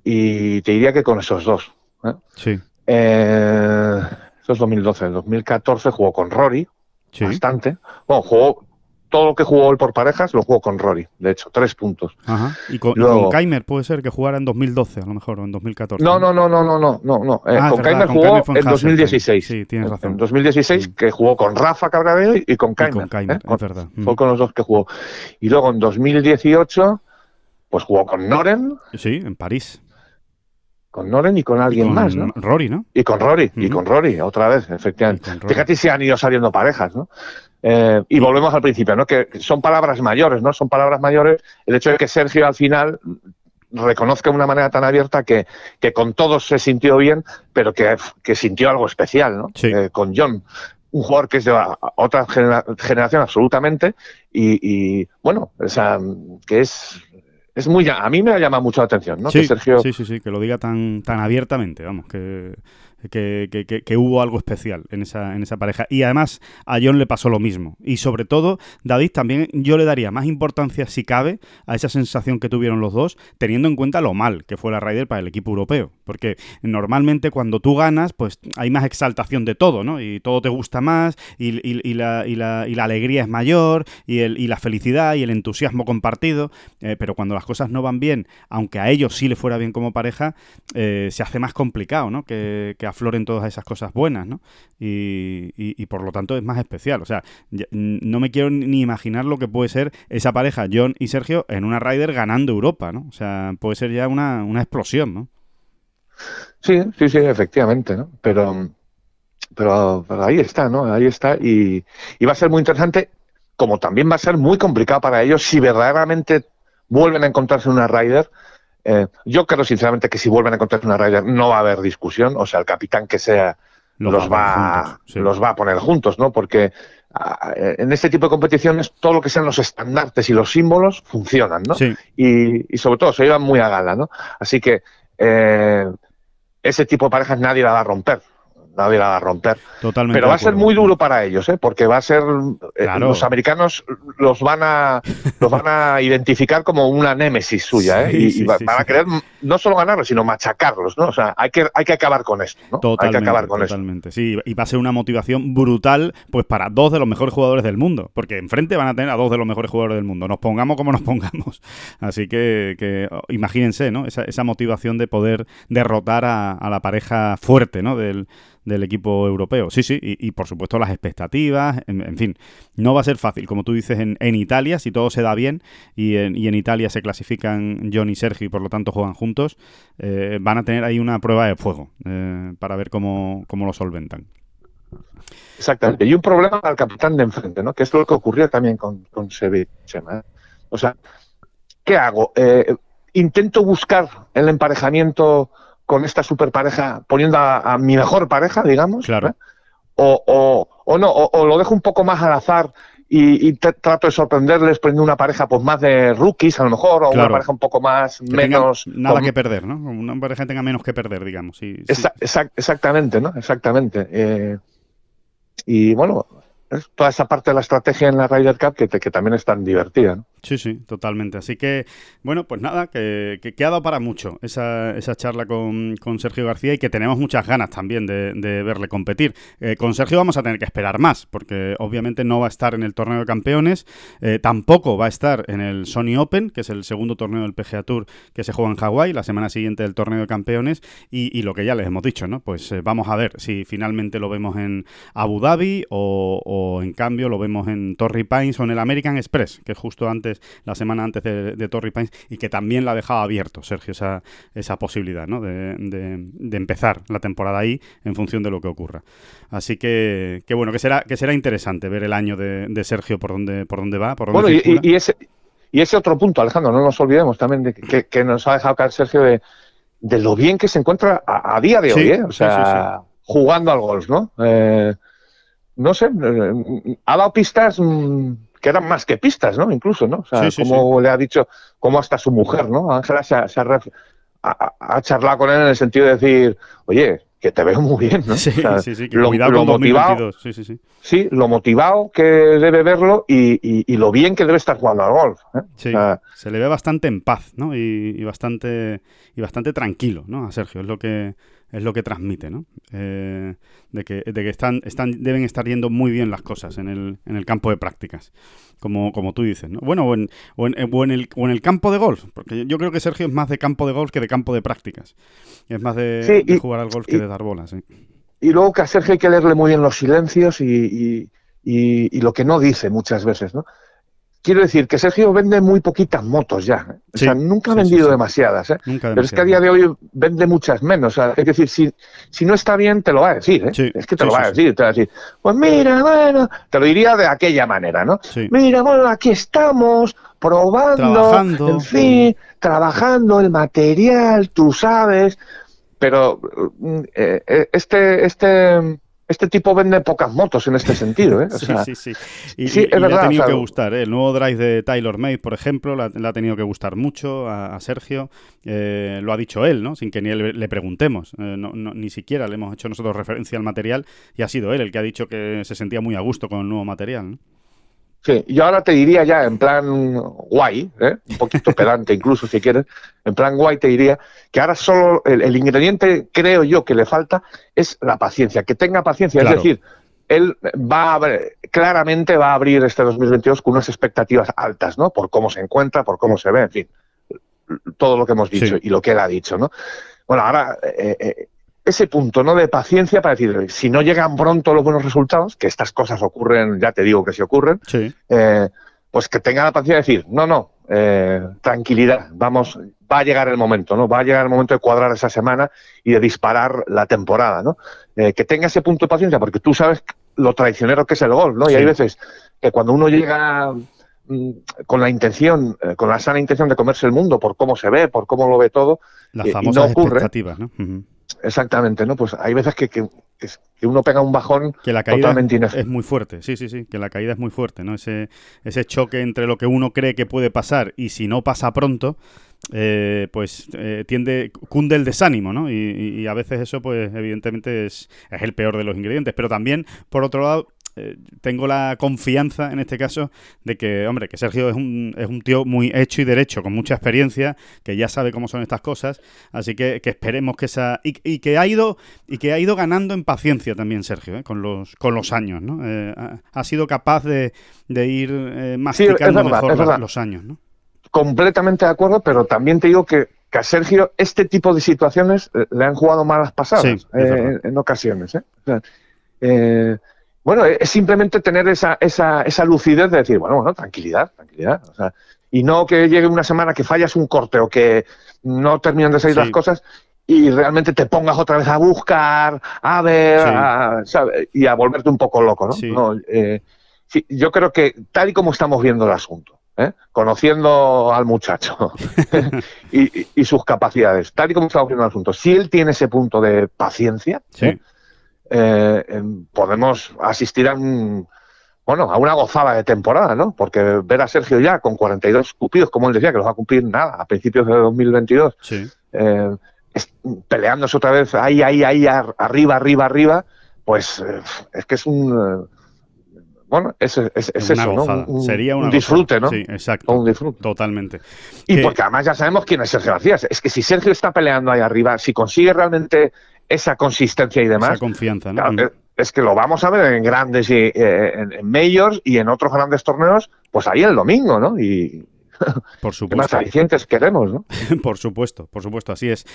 y te diría que con esos dos. ¿eh? Sí. Eh, eso es 2012. En 2014 jugó con Rory, Sí. bastante. Bueno, jugó todo lo que jugó él por parejas, lo jugó con Rory, de hecho, tres puntos. Ajá. Y con, y Luego- con Keimer puede ser que jugara en 2012, a lo mejor, o en 2014. No, no, no, no, no, no, no, no. Eh, Ah, con Keimer jugó en en Hasseltine. 2016. Sí, tienes razón. En 2016, Mm. que jugó con Rafa Cabrera y con Y Keimer. con Keimer, ¿eh? Es verdad. Fue Mm. con los dos que jugó. Y luego en 2018, pues jugó con Noren, Sí, en París. Con Noren y con Y alguien con más, ¿no? Rory, ¿no? Y con Rory, y con Rory, otra vez, efectivamente. Fíjate si han ido saliendo parejas, ¿no? Eh, y volvemos al principio, ¿no? Que son palabras mayores, ¿no? Son palabras mayores. El hecho de que Sergio al final reconozca de una manera tan abierta que, que con todos se sintió bien, pero que, que sintió algo especial, ¿no? Sí. Eh, con John, un jugador que es de otra genera- generación absolutamente y, y, bueno, o sea, que es, es muy... A mí me ha llamado mucho la atención, ¿no? Sí, Que Sergio... sí, sí, sí, que lo diga tan, tan abiertamente, vamos, que, que, que- que- que hubo algo especial en esa, en esa pareja. Y además a John le pasó lo mismo. Y sobre todo, David, también yo le daría más importancia, si cabe, a esa sensación que tuvieron los dos, teniendo en cuenta lo mal que fue la Ryder para el equipo europeo. Porque normalmente cuando tú ganas, pues hay más exaltación de todo, ¿no? Y todo te gusta más, y, la, y la- alegría es mayor, y, el, la felicidad y el entusiasmo compartido. Eh, pero cuando las cosas no van bien, aunque a ellos sí le fuera bien como pareja, eh, se hace más complicado, ¿no? Que, que afloren todas esas cosas buenas, ¿no? Y, por lo tanto es más especial. O sea, no me quiero ni imaginar lo que puede ser esa pareja, John y Sergio, en una Ryder ganando Europa, ¿no? O sea, puede ser ya una, una explosión, ¿no? Sí, sí, sí, efectivamente, ¿no? Pero, pero, pero ahí está, ¿no? Ahí está y, y va a ser muy interesante, como también va a ser muy complicado para ellos si verdaderamente vuelven a encontrarse en una Ryder. Eh, yo creo sinceramente que si vuelven a encontrarse en una Ryder no va a haber discusión, o sea, el capitán que sea los, Los va, juntos, sí. los va a poner juntos, ¿no? Porque ah, eh, en este tipo de competiciones todo lo que sean los estandartes y los símbolos funcionan, ¿no? Sí, y, y sobre todo se llevan muy a gala, ¿no? Así que eh, ese tipo de parejas nadie la va a romper, nadie la va a romper. totalmente. Pero va a ser muy duro para ellos, ¿eh? Porque va a ser eh, los americanos los van a [LAUGHS] los van a identificar como una némesis suya, ¿eh? Sí, y, y sí, va- sí, van a querer no solo ganarlos, sino machacarlos, ¿no? O sea, hay que hay que acabar con esto, ¿no? hay que Totalmente, acabar con esto. totalmente. Sí, y va a ser una motivación brutal, pues para dos de los mejores jugadores del mundo, porque enfrente van a tener a dos de los mejores jugadores del mundo, nos pongamos como nos pongamos. [LAUGHS] Así que, que, imagínense, ¿no? Esa, esa motivación de poder derrotar a, a la pareja fuerte, ¿no? Del, del equipo europeo. Sí, sí, y, por supuesto las expectativas, en, en fin, no va a ser fácil, como tú dices, en, en Italia, si todo se da bien y en, y en Italia se clasifican John y Sergio y por lo tanto juegan juntos, eh, van a tener ahí una prueba de fuego eh, para ver cómo, cómo lo solventan. Exactamente. Y un problema al capitán de enfrente, ¿no? Que es lo que ocurrió también con, con Sevilla. O sea, ¿qué hago? Eh, intento buscar el emparejamiento con esta super pareja, poniendo a, mi mejor pareja, digamos. Claro. ¿eh? O, o, o, no, o, lo dejo un poco más al azar y, trato de sorprenderles poniendo una pareja pues más de rookies a lo mejor o una pareja un poco más menos nada que perder no una pareja que tenga menos que perder digamos sí, exactamente no exactamente eh, y bueno toda esa parte de la estrategia en la Ryder Cup que, que también es tan divertida ¿no? Sí, sí, totalmente. Así que, bueno, pues nada, que, que, ha dado para mucho esa, esa charla con, Sergio García y que tenemos muchas ganas también de, verle competir. Eh, con Sergio vamos a tener que esperar más, porque obviamente no va a estar en el torneo de campeones, eh, tampoco va a estar en el Sony Open, que es el segundo torneo del PGA Tour que se juega en Hawái, la semana siguiente del torneo de campeones, y, lo que ya les hemos dicho, ¿no? Pues eh, vamos a ver si finalmente lo vemos en Abu Dhabi o, en cambio lo vemos en Torrey Pines o en el American Express, que justo antes la semana antes de, Torrey Pines, y que también la dejaba abierto, Sergio, esa, esa posibilidad ¿no? de, de, empezar la temporada ahí en función de lo que ocurra. Así que, que bueno, que será, que será interesante ver el año de, Sergio por dónde, por dónde va. Por bueno, y, ese, y ese otro punto, Alejandro, no nos olvidemos también de que, nos ha dejado caer Sergio de, de lo bien que se encuentra a, día de hoy, ¿eh? o sea, jugando al golf, ¿no? Eh, no sé, eh, ha dado pistas mm, que eran más que pistas, ¿no? Incluso, ¿no? O sea, como le ha dicho, como hasta su mujer, ¿no? Ángela se, ha, charlado con él en el sentido de decir, oye, que te veo muy bien, ¿no? Sí, sí, sí, que lo, cuidado motivado, sí, sí, sí. Sí, lo motivado que debe verlo y, lo bien que debe estar jugando al golf. ¿eh? Sí, se le ve bastante en paz, ¿no? Y, bastante y bastante tranquilo, ¿no? A Sergio, es lo que es lo que transmite, ¿no? Eh, de que, de que están, están, deben estar yendo muy bien las cosas en el, en el campo de prácticas, como, como tú dices, ¿no? Bueno, o en, o en, o en, el, o en el campo de golf, porque yo creo que Sergio es más de campo de golf que de campo de prácticas. Es más de, jugar al golf que de dar bolas, ¿eh? Y luego que a Sergio hay que leerle muy bien los silencios y, y, y, y lo que no dice muchas veces, ¿no? Quiero decir que Sergio vende muy poquitas motos ya. ¿eh? o sea, nunca ha vendido demasiadas. ¿eh? Pero es que a día de hoy vende muchas menos. es decir, si, si no está bien, te lo va a decir. ¿eh? es que te lo va a decir. Te va a decir, pues mira, bueno, te lo diría de aquella manera, ¿no? Mira, bueno, aquí estamos probando, en fin, trabajando el material, tú sabes. Pero mm, eh, este, este este tipo vende pocas motos en este sentido. ¿eh? [LAUGHS] sí, sí, sí. Y, le ha tenido que gustar. ¿eh? El nuevo drive de Taylor Made, por ejemplo, le ha, tenido que gustar mucho a, Sergio. Eh, lo ha dicho él, ¿no? sin que ni le preguntemos. Eh, ni siquiera le hemos hecho nosotros referencia al material y ha sido él el que ha dicho que se sentía muy a gusto con el nuevo material. ¿no? Sí, yo ahora te diría ya en plan guay, ¿eh? un poquito [LAUGHS] pedante incluso si quieres, en plan guay te diría que ahora solo el, ingrediente creo yo que le falta es la paciencia, que tenga paciencia, es decir, él va a claramente va a abrir este 2022 con unas expectativas altas, ¿no? Por cómo se encuentra, por cómo se ve, en fin, todo lo que hemos dicho y lo que él ha dicho, ¿no? Bueno, ahora eh, eh, ese punto ¿no? de paciencia para decir, si no llegan pronto los buenos resultados, que estas cosas ocurren, ya te digo que si ocurren, eh, pues que tenga la paciencia de decir, no, no, eh, tranquilidad, vamos, va a llegar el momento, ¿no? Va a llegar el momento de cuadrar esa semana y de disparar la temporada, ¿no? Eh, que tenga ese punto de paciencia, porque tú sabes lo traicionero que es el gol, ¿no? Y hay veces que cuando uno llega mm, con la intención, con la sana intención de comerse el mundo, por cómo se ve, por cómo lo ve todo, la famosa no ocurre, expectativa, ¿no? Exactamente, ¿no? Pues hay veces que, que, uno pega un bajón que la caída es muy fuerte, sí, sí, sí, que la caída es muy fuerte, ¿no? Ese, ese choque entre lo que uno cree que puede pasar y si no pasa pronto, eh, pues eh, tiende, cunde el desánimo, ¿no? Y, y, a veces eso, pues evidentemente es, es el peor de los ingredientes, pero también, por otro lado, eh, tengo la confianza en este caso de que, hombre, que Sergio es un, es un tío muy hecho y derecho, con mucha experiencia, que ya sabe cómo son estas cosas, así que, esperemos que esa... Y, que ha ido y que ha ido ganando en paciencia también Sergio, ¿eh? con, los, con los años, ¿no? Eh, ha, sido capaz de, de ir masticando mejor los años, ¿no? Completamente de acuerdo, pero también te digo que, a Sergio este tipo de situaciones le han jugado malas pasadas en, ocasiones. ¿eh? Bueno, es simplemente tener esa, esa, esa lucidez de decir, bueno, bueno, tranquilidad, tranquilidad. O sea, y no que llegue una semana que fallas un corte o que no terminan de salir las cosas y realmente te pongas otra vez a buscar, a ver, Sí. a- y a volverte un poco loco, ¿no? Sí. No, eh, yo creo que tal y como estamos viendo el asunto, ¿eh? conociendo al muchacho [LAUGHS] [LAUGHS] y, y- sus capacidades, tal y como estamos viendo el asunto, si él tiene ese punto de paciencia, Sí. ¿eh? Eh, em, podemos asistir a un bueno, a una gozada de temporada, ¿no? Porque ver a Sergio ya con 42 cupidos, como él decía, que los va a cumplir nada, a principios de 2022, Sí. eh, es- peleándose otra vez ahí, ahí, ahí, ar- arriba, arriba, arriba, pues eh, es que es un... eh, bueno, es, es, es una eso. Un, Sería una un disfrute, gozada. ¿no? Sí, exacto. Un disfrute. Totalmente. Y Que- porque además ya sabemos quién es Sergio García. Es que si Sergio está peleando ahí arriba, si consigue realmente esa consistencia y demás, Esa confianza, ¿no? Claro, Mm. es que lo vamos a ver en grandes y, eh, en, en majors y en otros grandes torneos, pues ahí el domingo, ¿no? Y [LAUGHS] Por qué más supuesto. alicientes queremos, ¿no? [LAUGHS] Por supuesto, por supuesto, así es.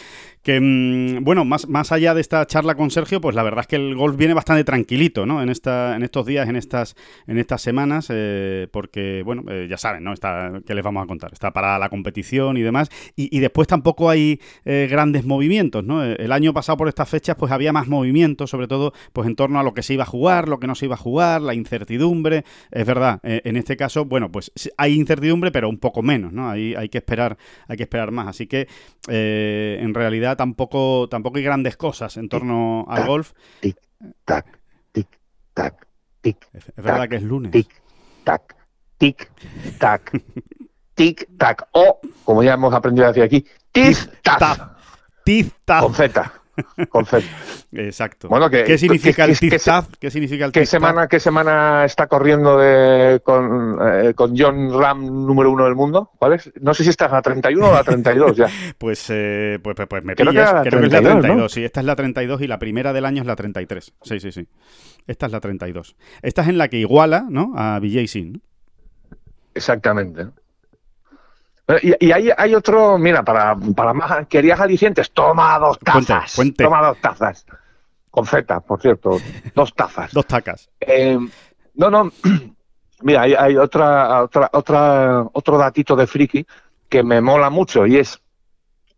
Que, mm, bueno, más, más allá de esta charla con Sergio, pues la verdad es que el golf viene bastante tranquilito, ¿no? En, esta, en estos días, en estas, en estas semanas, eh, porque, bueno, eh, ya saben, ¿no? Está, ¿Qué les vamos a contar? Está para la competición y demás. Y, y después tampoco hay eh, grandes movimientos, ¿no? El año pasado por estas fechas, pues había más movimientos, sobre todo, pues en torno a lo que se iba a jugar, lo que no se iba a jugar, la incertidumbre. Es verdad, en este caso, bueno, pues hay incertidumbre, pero un poco menos, ¿no? Hay, hay que esperar, hay que esperar más. Así que eh, en realidad tampoco, tampoco hay grandes cosas en torno al golf. Tac, tic, tac, tic, Es, es verdad que es lunes. tic, tac, tic, tac, [LAUGHS] tic, tac. O, como ya hemos aprendido a decir aquí, tic, tac. Tac. Tiz-taz. Con Z. Con Z. Exacto. Bueno, que- ¿Qué significa que- el que- que-? ¿Qué significa el ¿Qué semana, ¿Qué semana está corriendo de, con, eh, con John Ram número uno del mundo? ¿Cuál es? No sé si esta es la 31 o la 32 ya. [LAUGHS] Pues, eh, pues, pues, pues me Creo que pillas. la Creo que es la 32, 32, ¿no? sí. Esta es la 32 y la primera del año es la 33. Sí, sí, sí. Esta es la 32. Esta es en la que iguala, ¿no? A BJ Sin. ¿no? Exactamente. Y, y hay, hay otro, mira, para, para más, querías alicientes, toma dos tazas. cuente. Toma dos tazas. Con Z, por cierto, dos tazas. [LAUGHS] Dos tacas. Eh, no, no, [CLEARS THROAT] mira, hay, hay otra, otra, otra, otro datito de friki que me mola mucho y es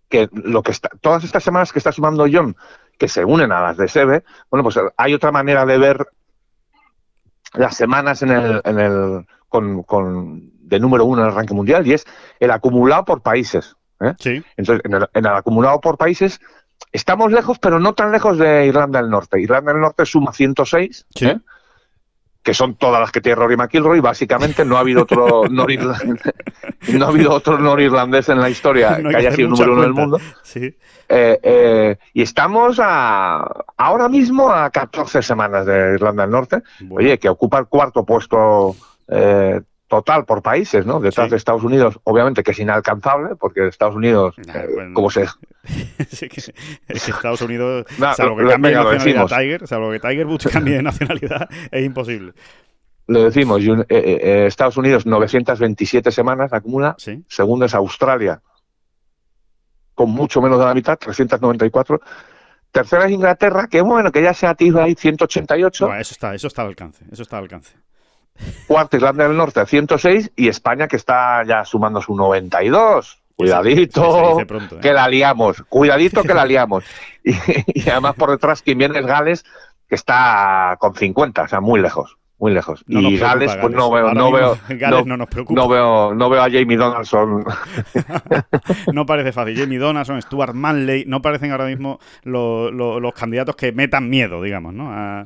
que lo que está, todas estas semanas que está sumando John, que se unen a las de Sebe, bueno, pues hay otra manera de ver las semanas en el, en el, con, con, de número uno en el ranking mundial y es el acumulado por países. ¿eh? Sí. Entonces, en el, en el acumulado por países estamos lejos, pero no tan lejos de Irlanda del Norte. Irlanda del Norte suma 106, Sí. ¿eh? que son todas las que tiene Rory McIlroy. Básicamente no ha habido otro [LAUGHS] norirlandés, no ha habido otro norirlandés en la historia No que haya sido número uno del mundo. Sí. Eh, eh, y estamos a, ahora mismo a 14 semanas de Irlanda del Norte. Bueno. Oye, que ocupa el cuarto puesto eh, total por países, ¿no? Detrás Sí. de Estados Unidos, obviamente que es inalcanzable, porque Estados Unidos, Nah, eh, bueno. como se... [LAUGHS] Sí que, es que Estados Unidos, [LAUGHS] No, salvo que cambie de nacionalidad. Tiger, salvo que Tiger Woods cambie de nacionalidad, [LAUGHS] es imposible. Lo decimos, eh, eh, Estados Unidos 927 semanas acumula, Sí. segundo es Australia, con mucho menos de la mitad, 394. Tercera es Inglaterra, que bueno, que ya se atisba ahí 188. Bueno, eso está, eso está al alcance. Eso está al alcance. Cuarta Irlanda del Norte a 106 y España que está ya sumando su 92. Cuidadito, dice pronto, ¿eh? que la liamos. Cuidadito que la [LAUGHS] liamos. Y, y además por detrás quien viene es Gales, que está con 50, o sea, muy lejos, muy lejos. No y Gales, pues no veo, no veo, Gales no, no nos preocupa. no veo, no veo a Jamie Donaldson. [LAUGHS] No parece fácil. Jamie Donaldson, Stuart Manley, no parecen ahora mismo lo- lo- los candidatos que metan miedo, digamos, ¿no? A,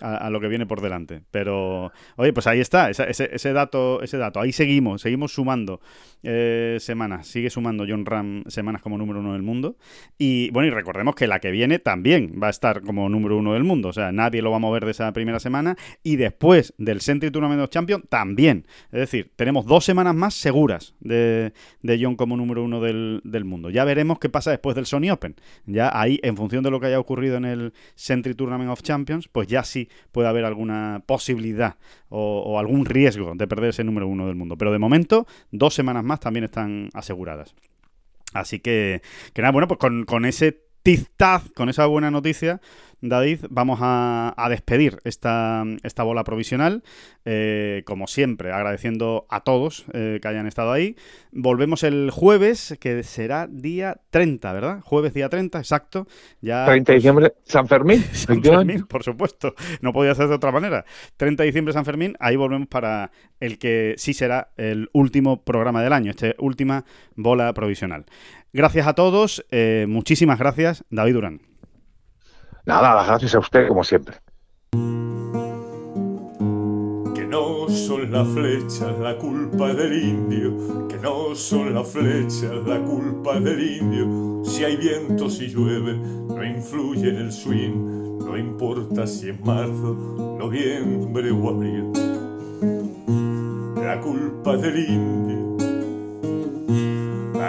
a- a lo que viene por delante. Pero, oye, pues ahí está, esa- ese, ese dato, ese dato. Ahí seguimos, seguimos sumando eh, semanas. Sigue sumando John Ram semanas como número uno del mundo. Y bueno, y recordemos que la que viene también va a estar como número uno del mundo. O sea, nadie lo va a mover de esa primera semana. Y después del Century Tournament of Champions también. Es decir, tenemos dos semanas más seguras de, de John como número uno del, del mundo. Ya veremos qué pasa después del Sony Open. Ya ahí, en función de lo que haya ocurrido en el Century Tournament of Champions, pues ya sí puede haber alguna posibilidad o, o algún riesgo de perder ese número uno del mundo. Pero de momento, dos semanas más también están aseguradas. Así que, que nada, bueno, pues con, con ese Tiztaz, con esa buena noticia, David, vamos a, despedir esta, esta, bola provisional. Eh, como siempre, agradeciendo a todos eh, que hayan estado ahí. Volvemos el jueves, que será día 30, ¿verdad? Jueves día 30, exacto. Ya, 30 de pues, diciembre, San Fermín. [LAUGHS] San Fermín, por supuesto. No podía ser de otra manera. 30 de diciembre, San Fermín. Ahí volvemos para el que sí será el último programa del año, esta última bola provisional. Gracias a todos. Eh, muchísimas gracias, David Durán. Nada, las gracias a usted, como siempre. Que no son las flechas la culpa del indio, que no son las flechas la culpa del indio. Si hay viento, si llueve, no influye en el swing, no importa si es marzo, noviembre o abril. La culpa del indio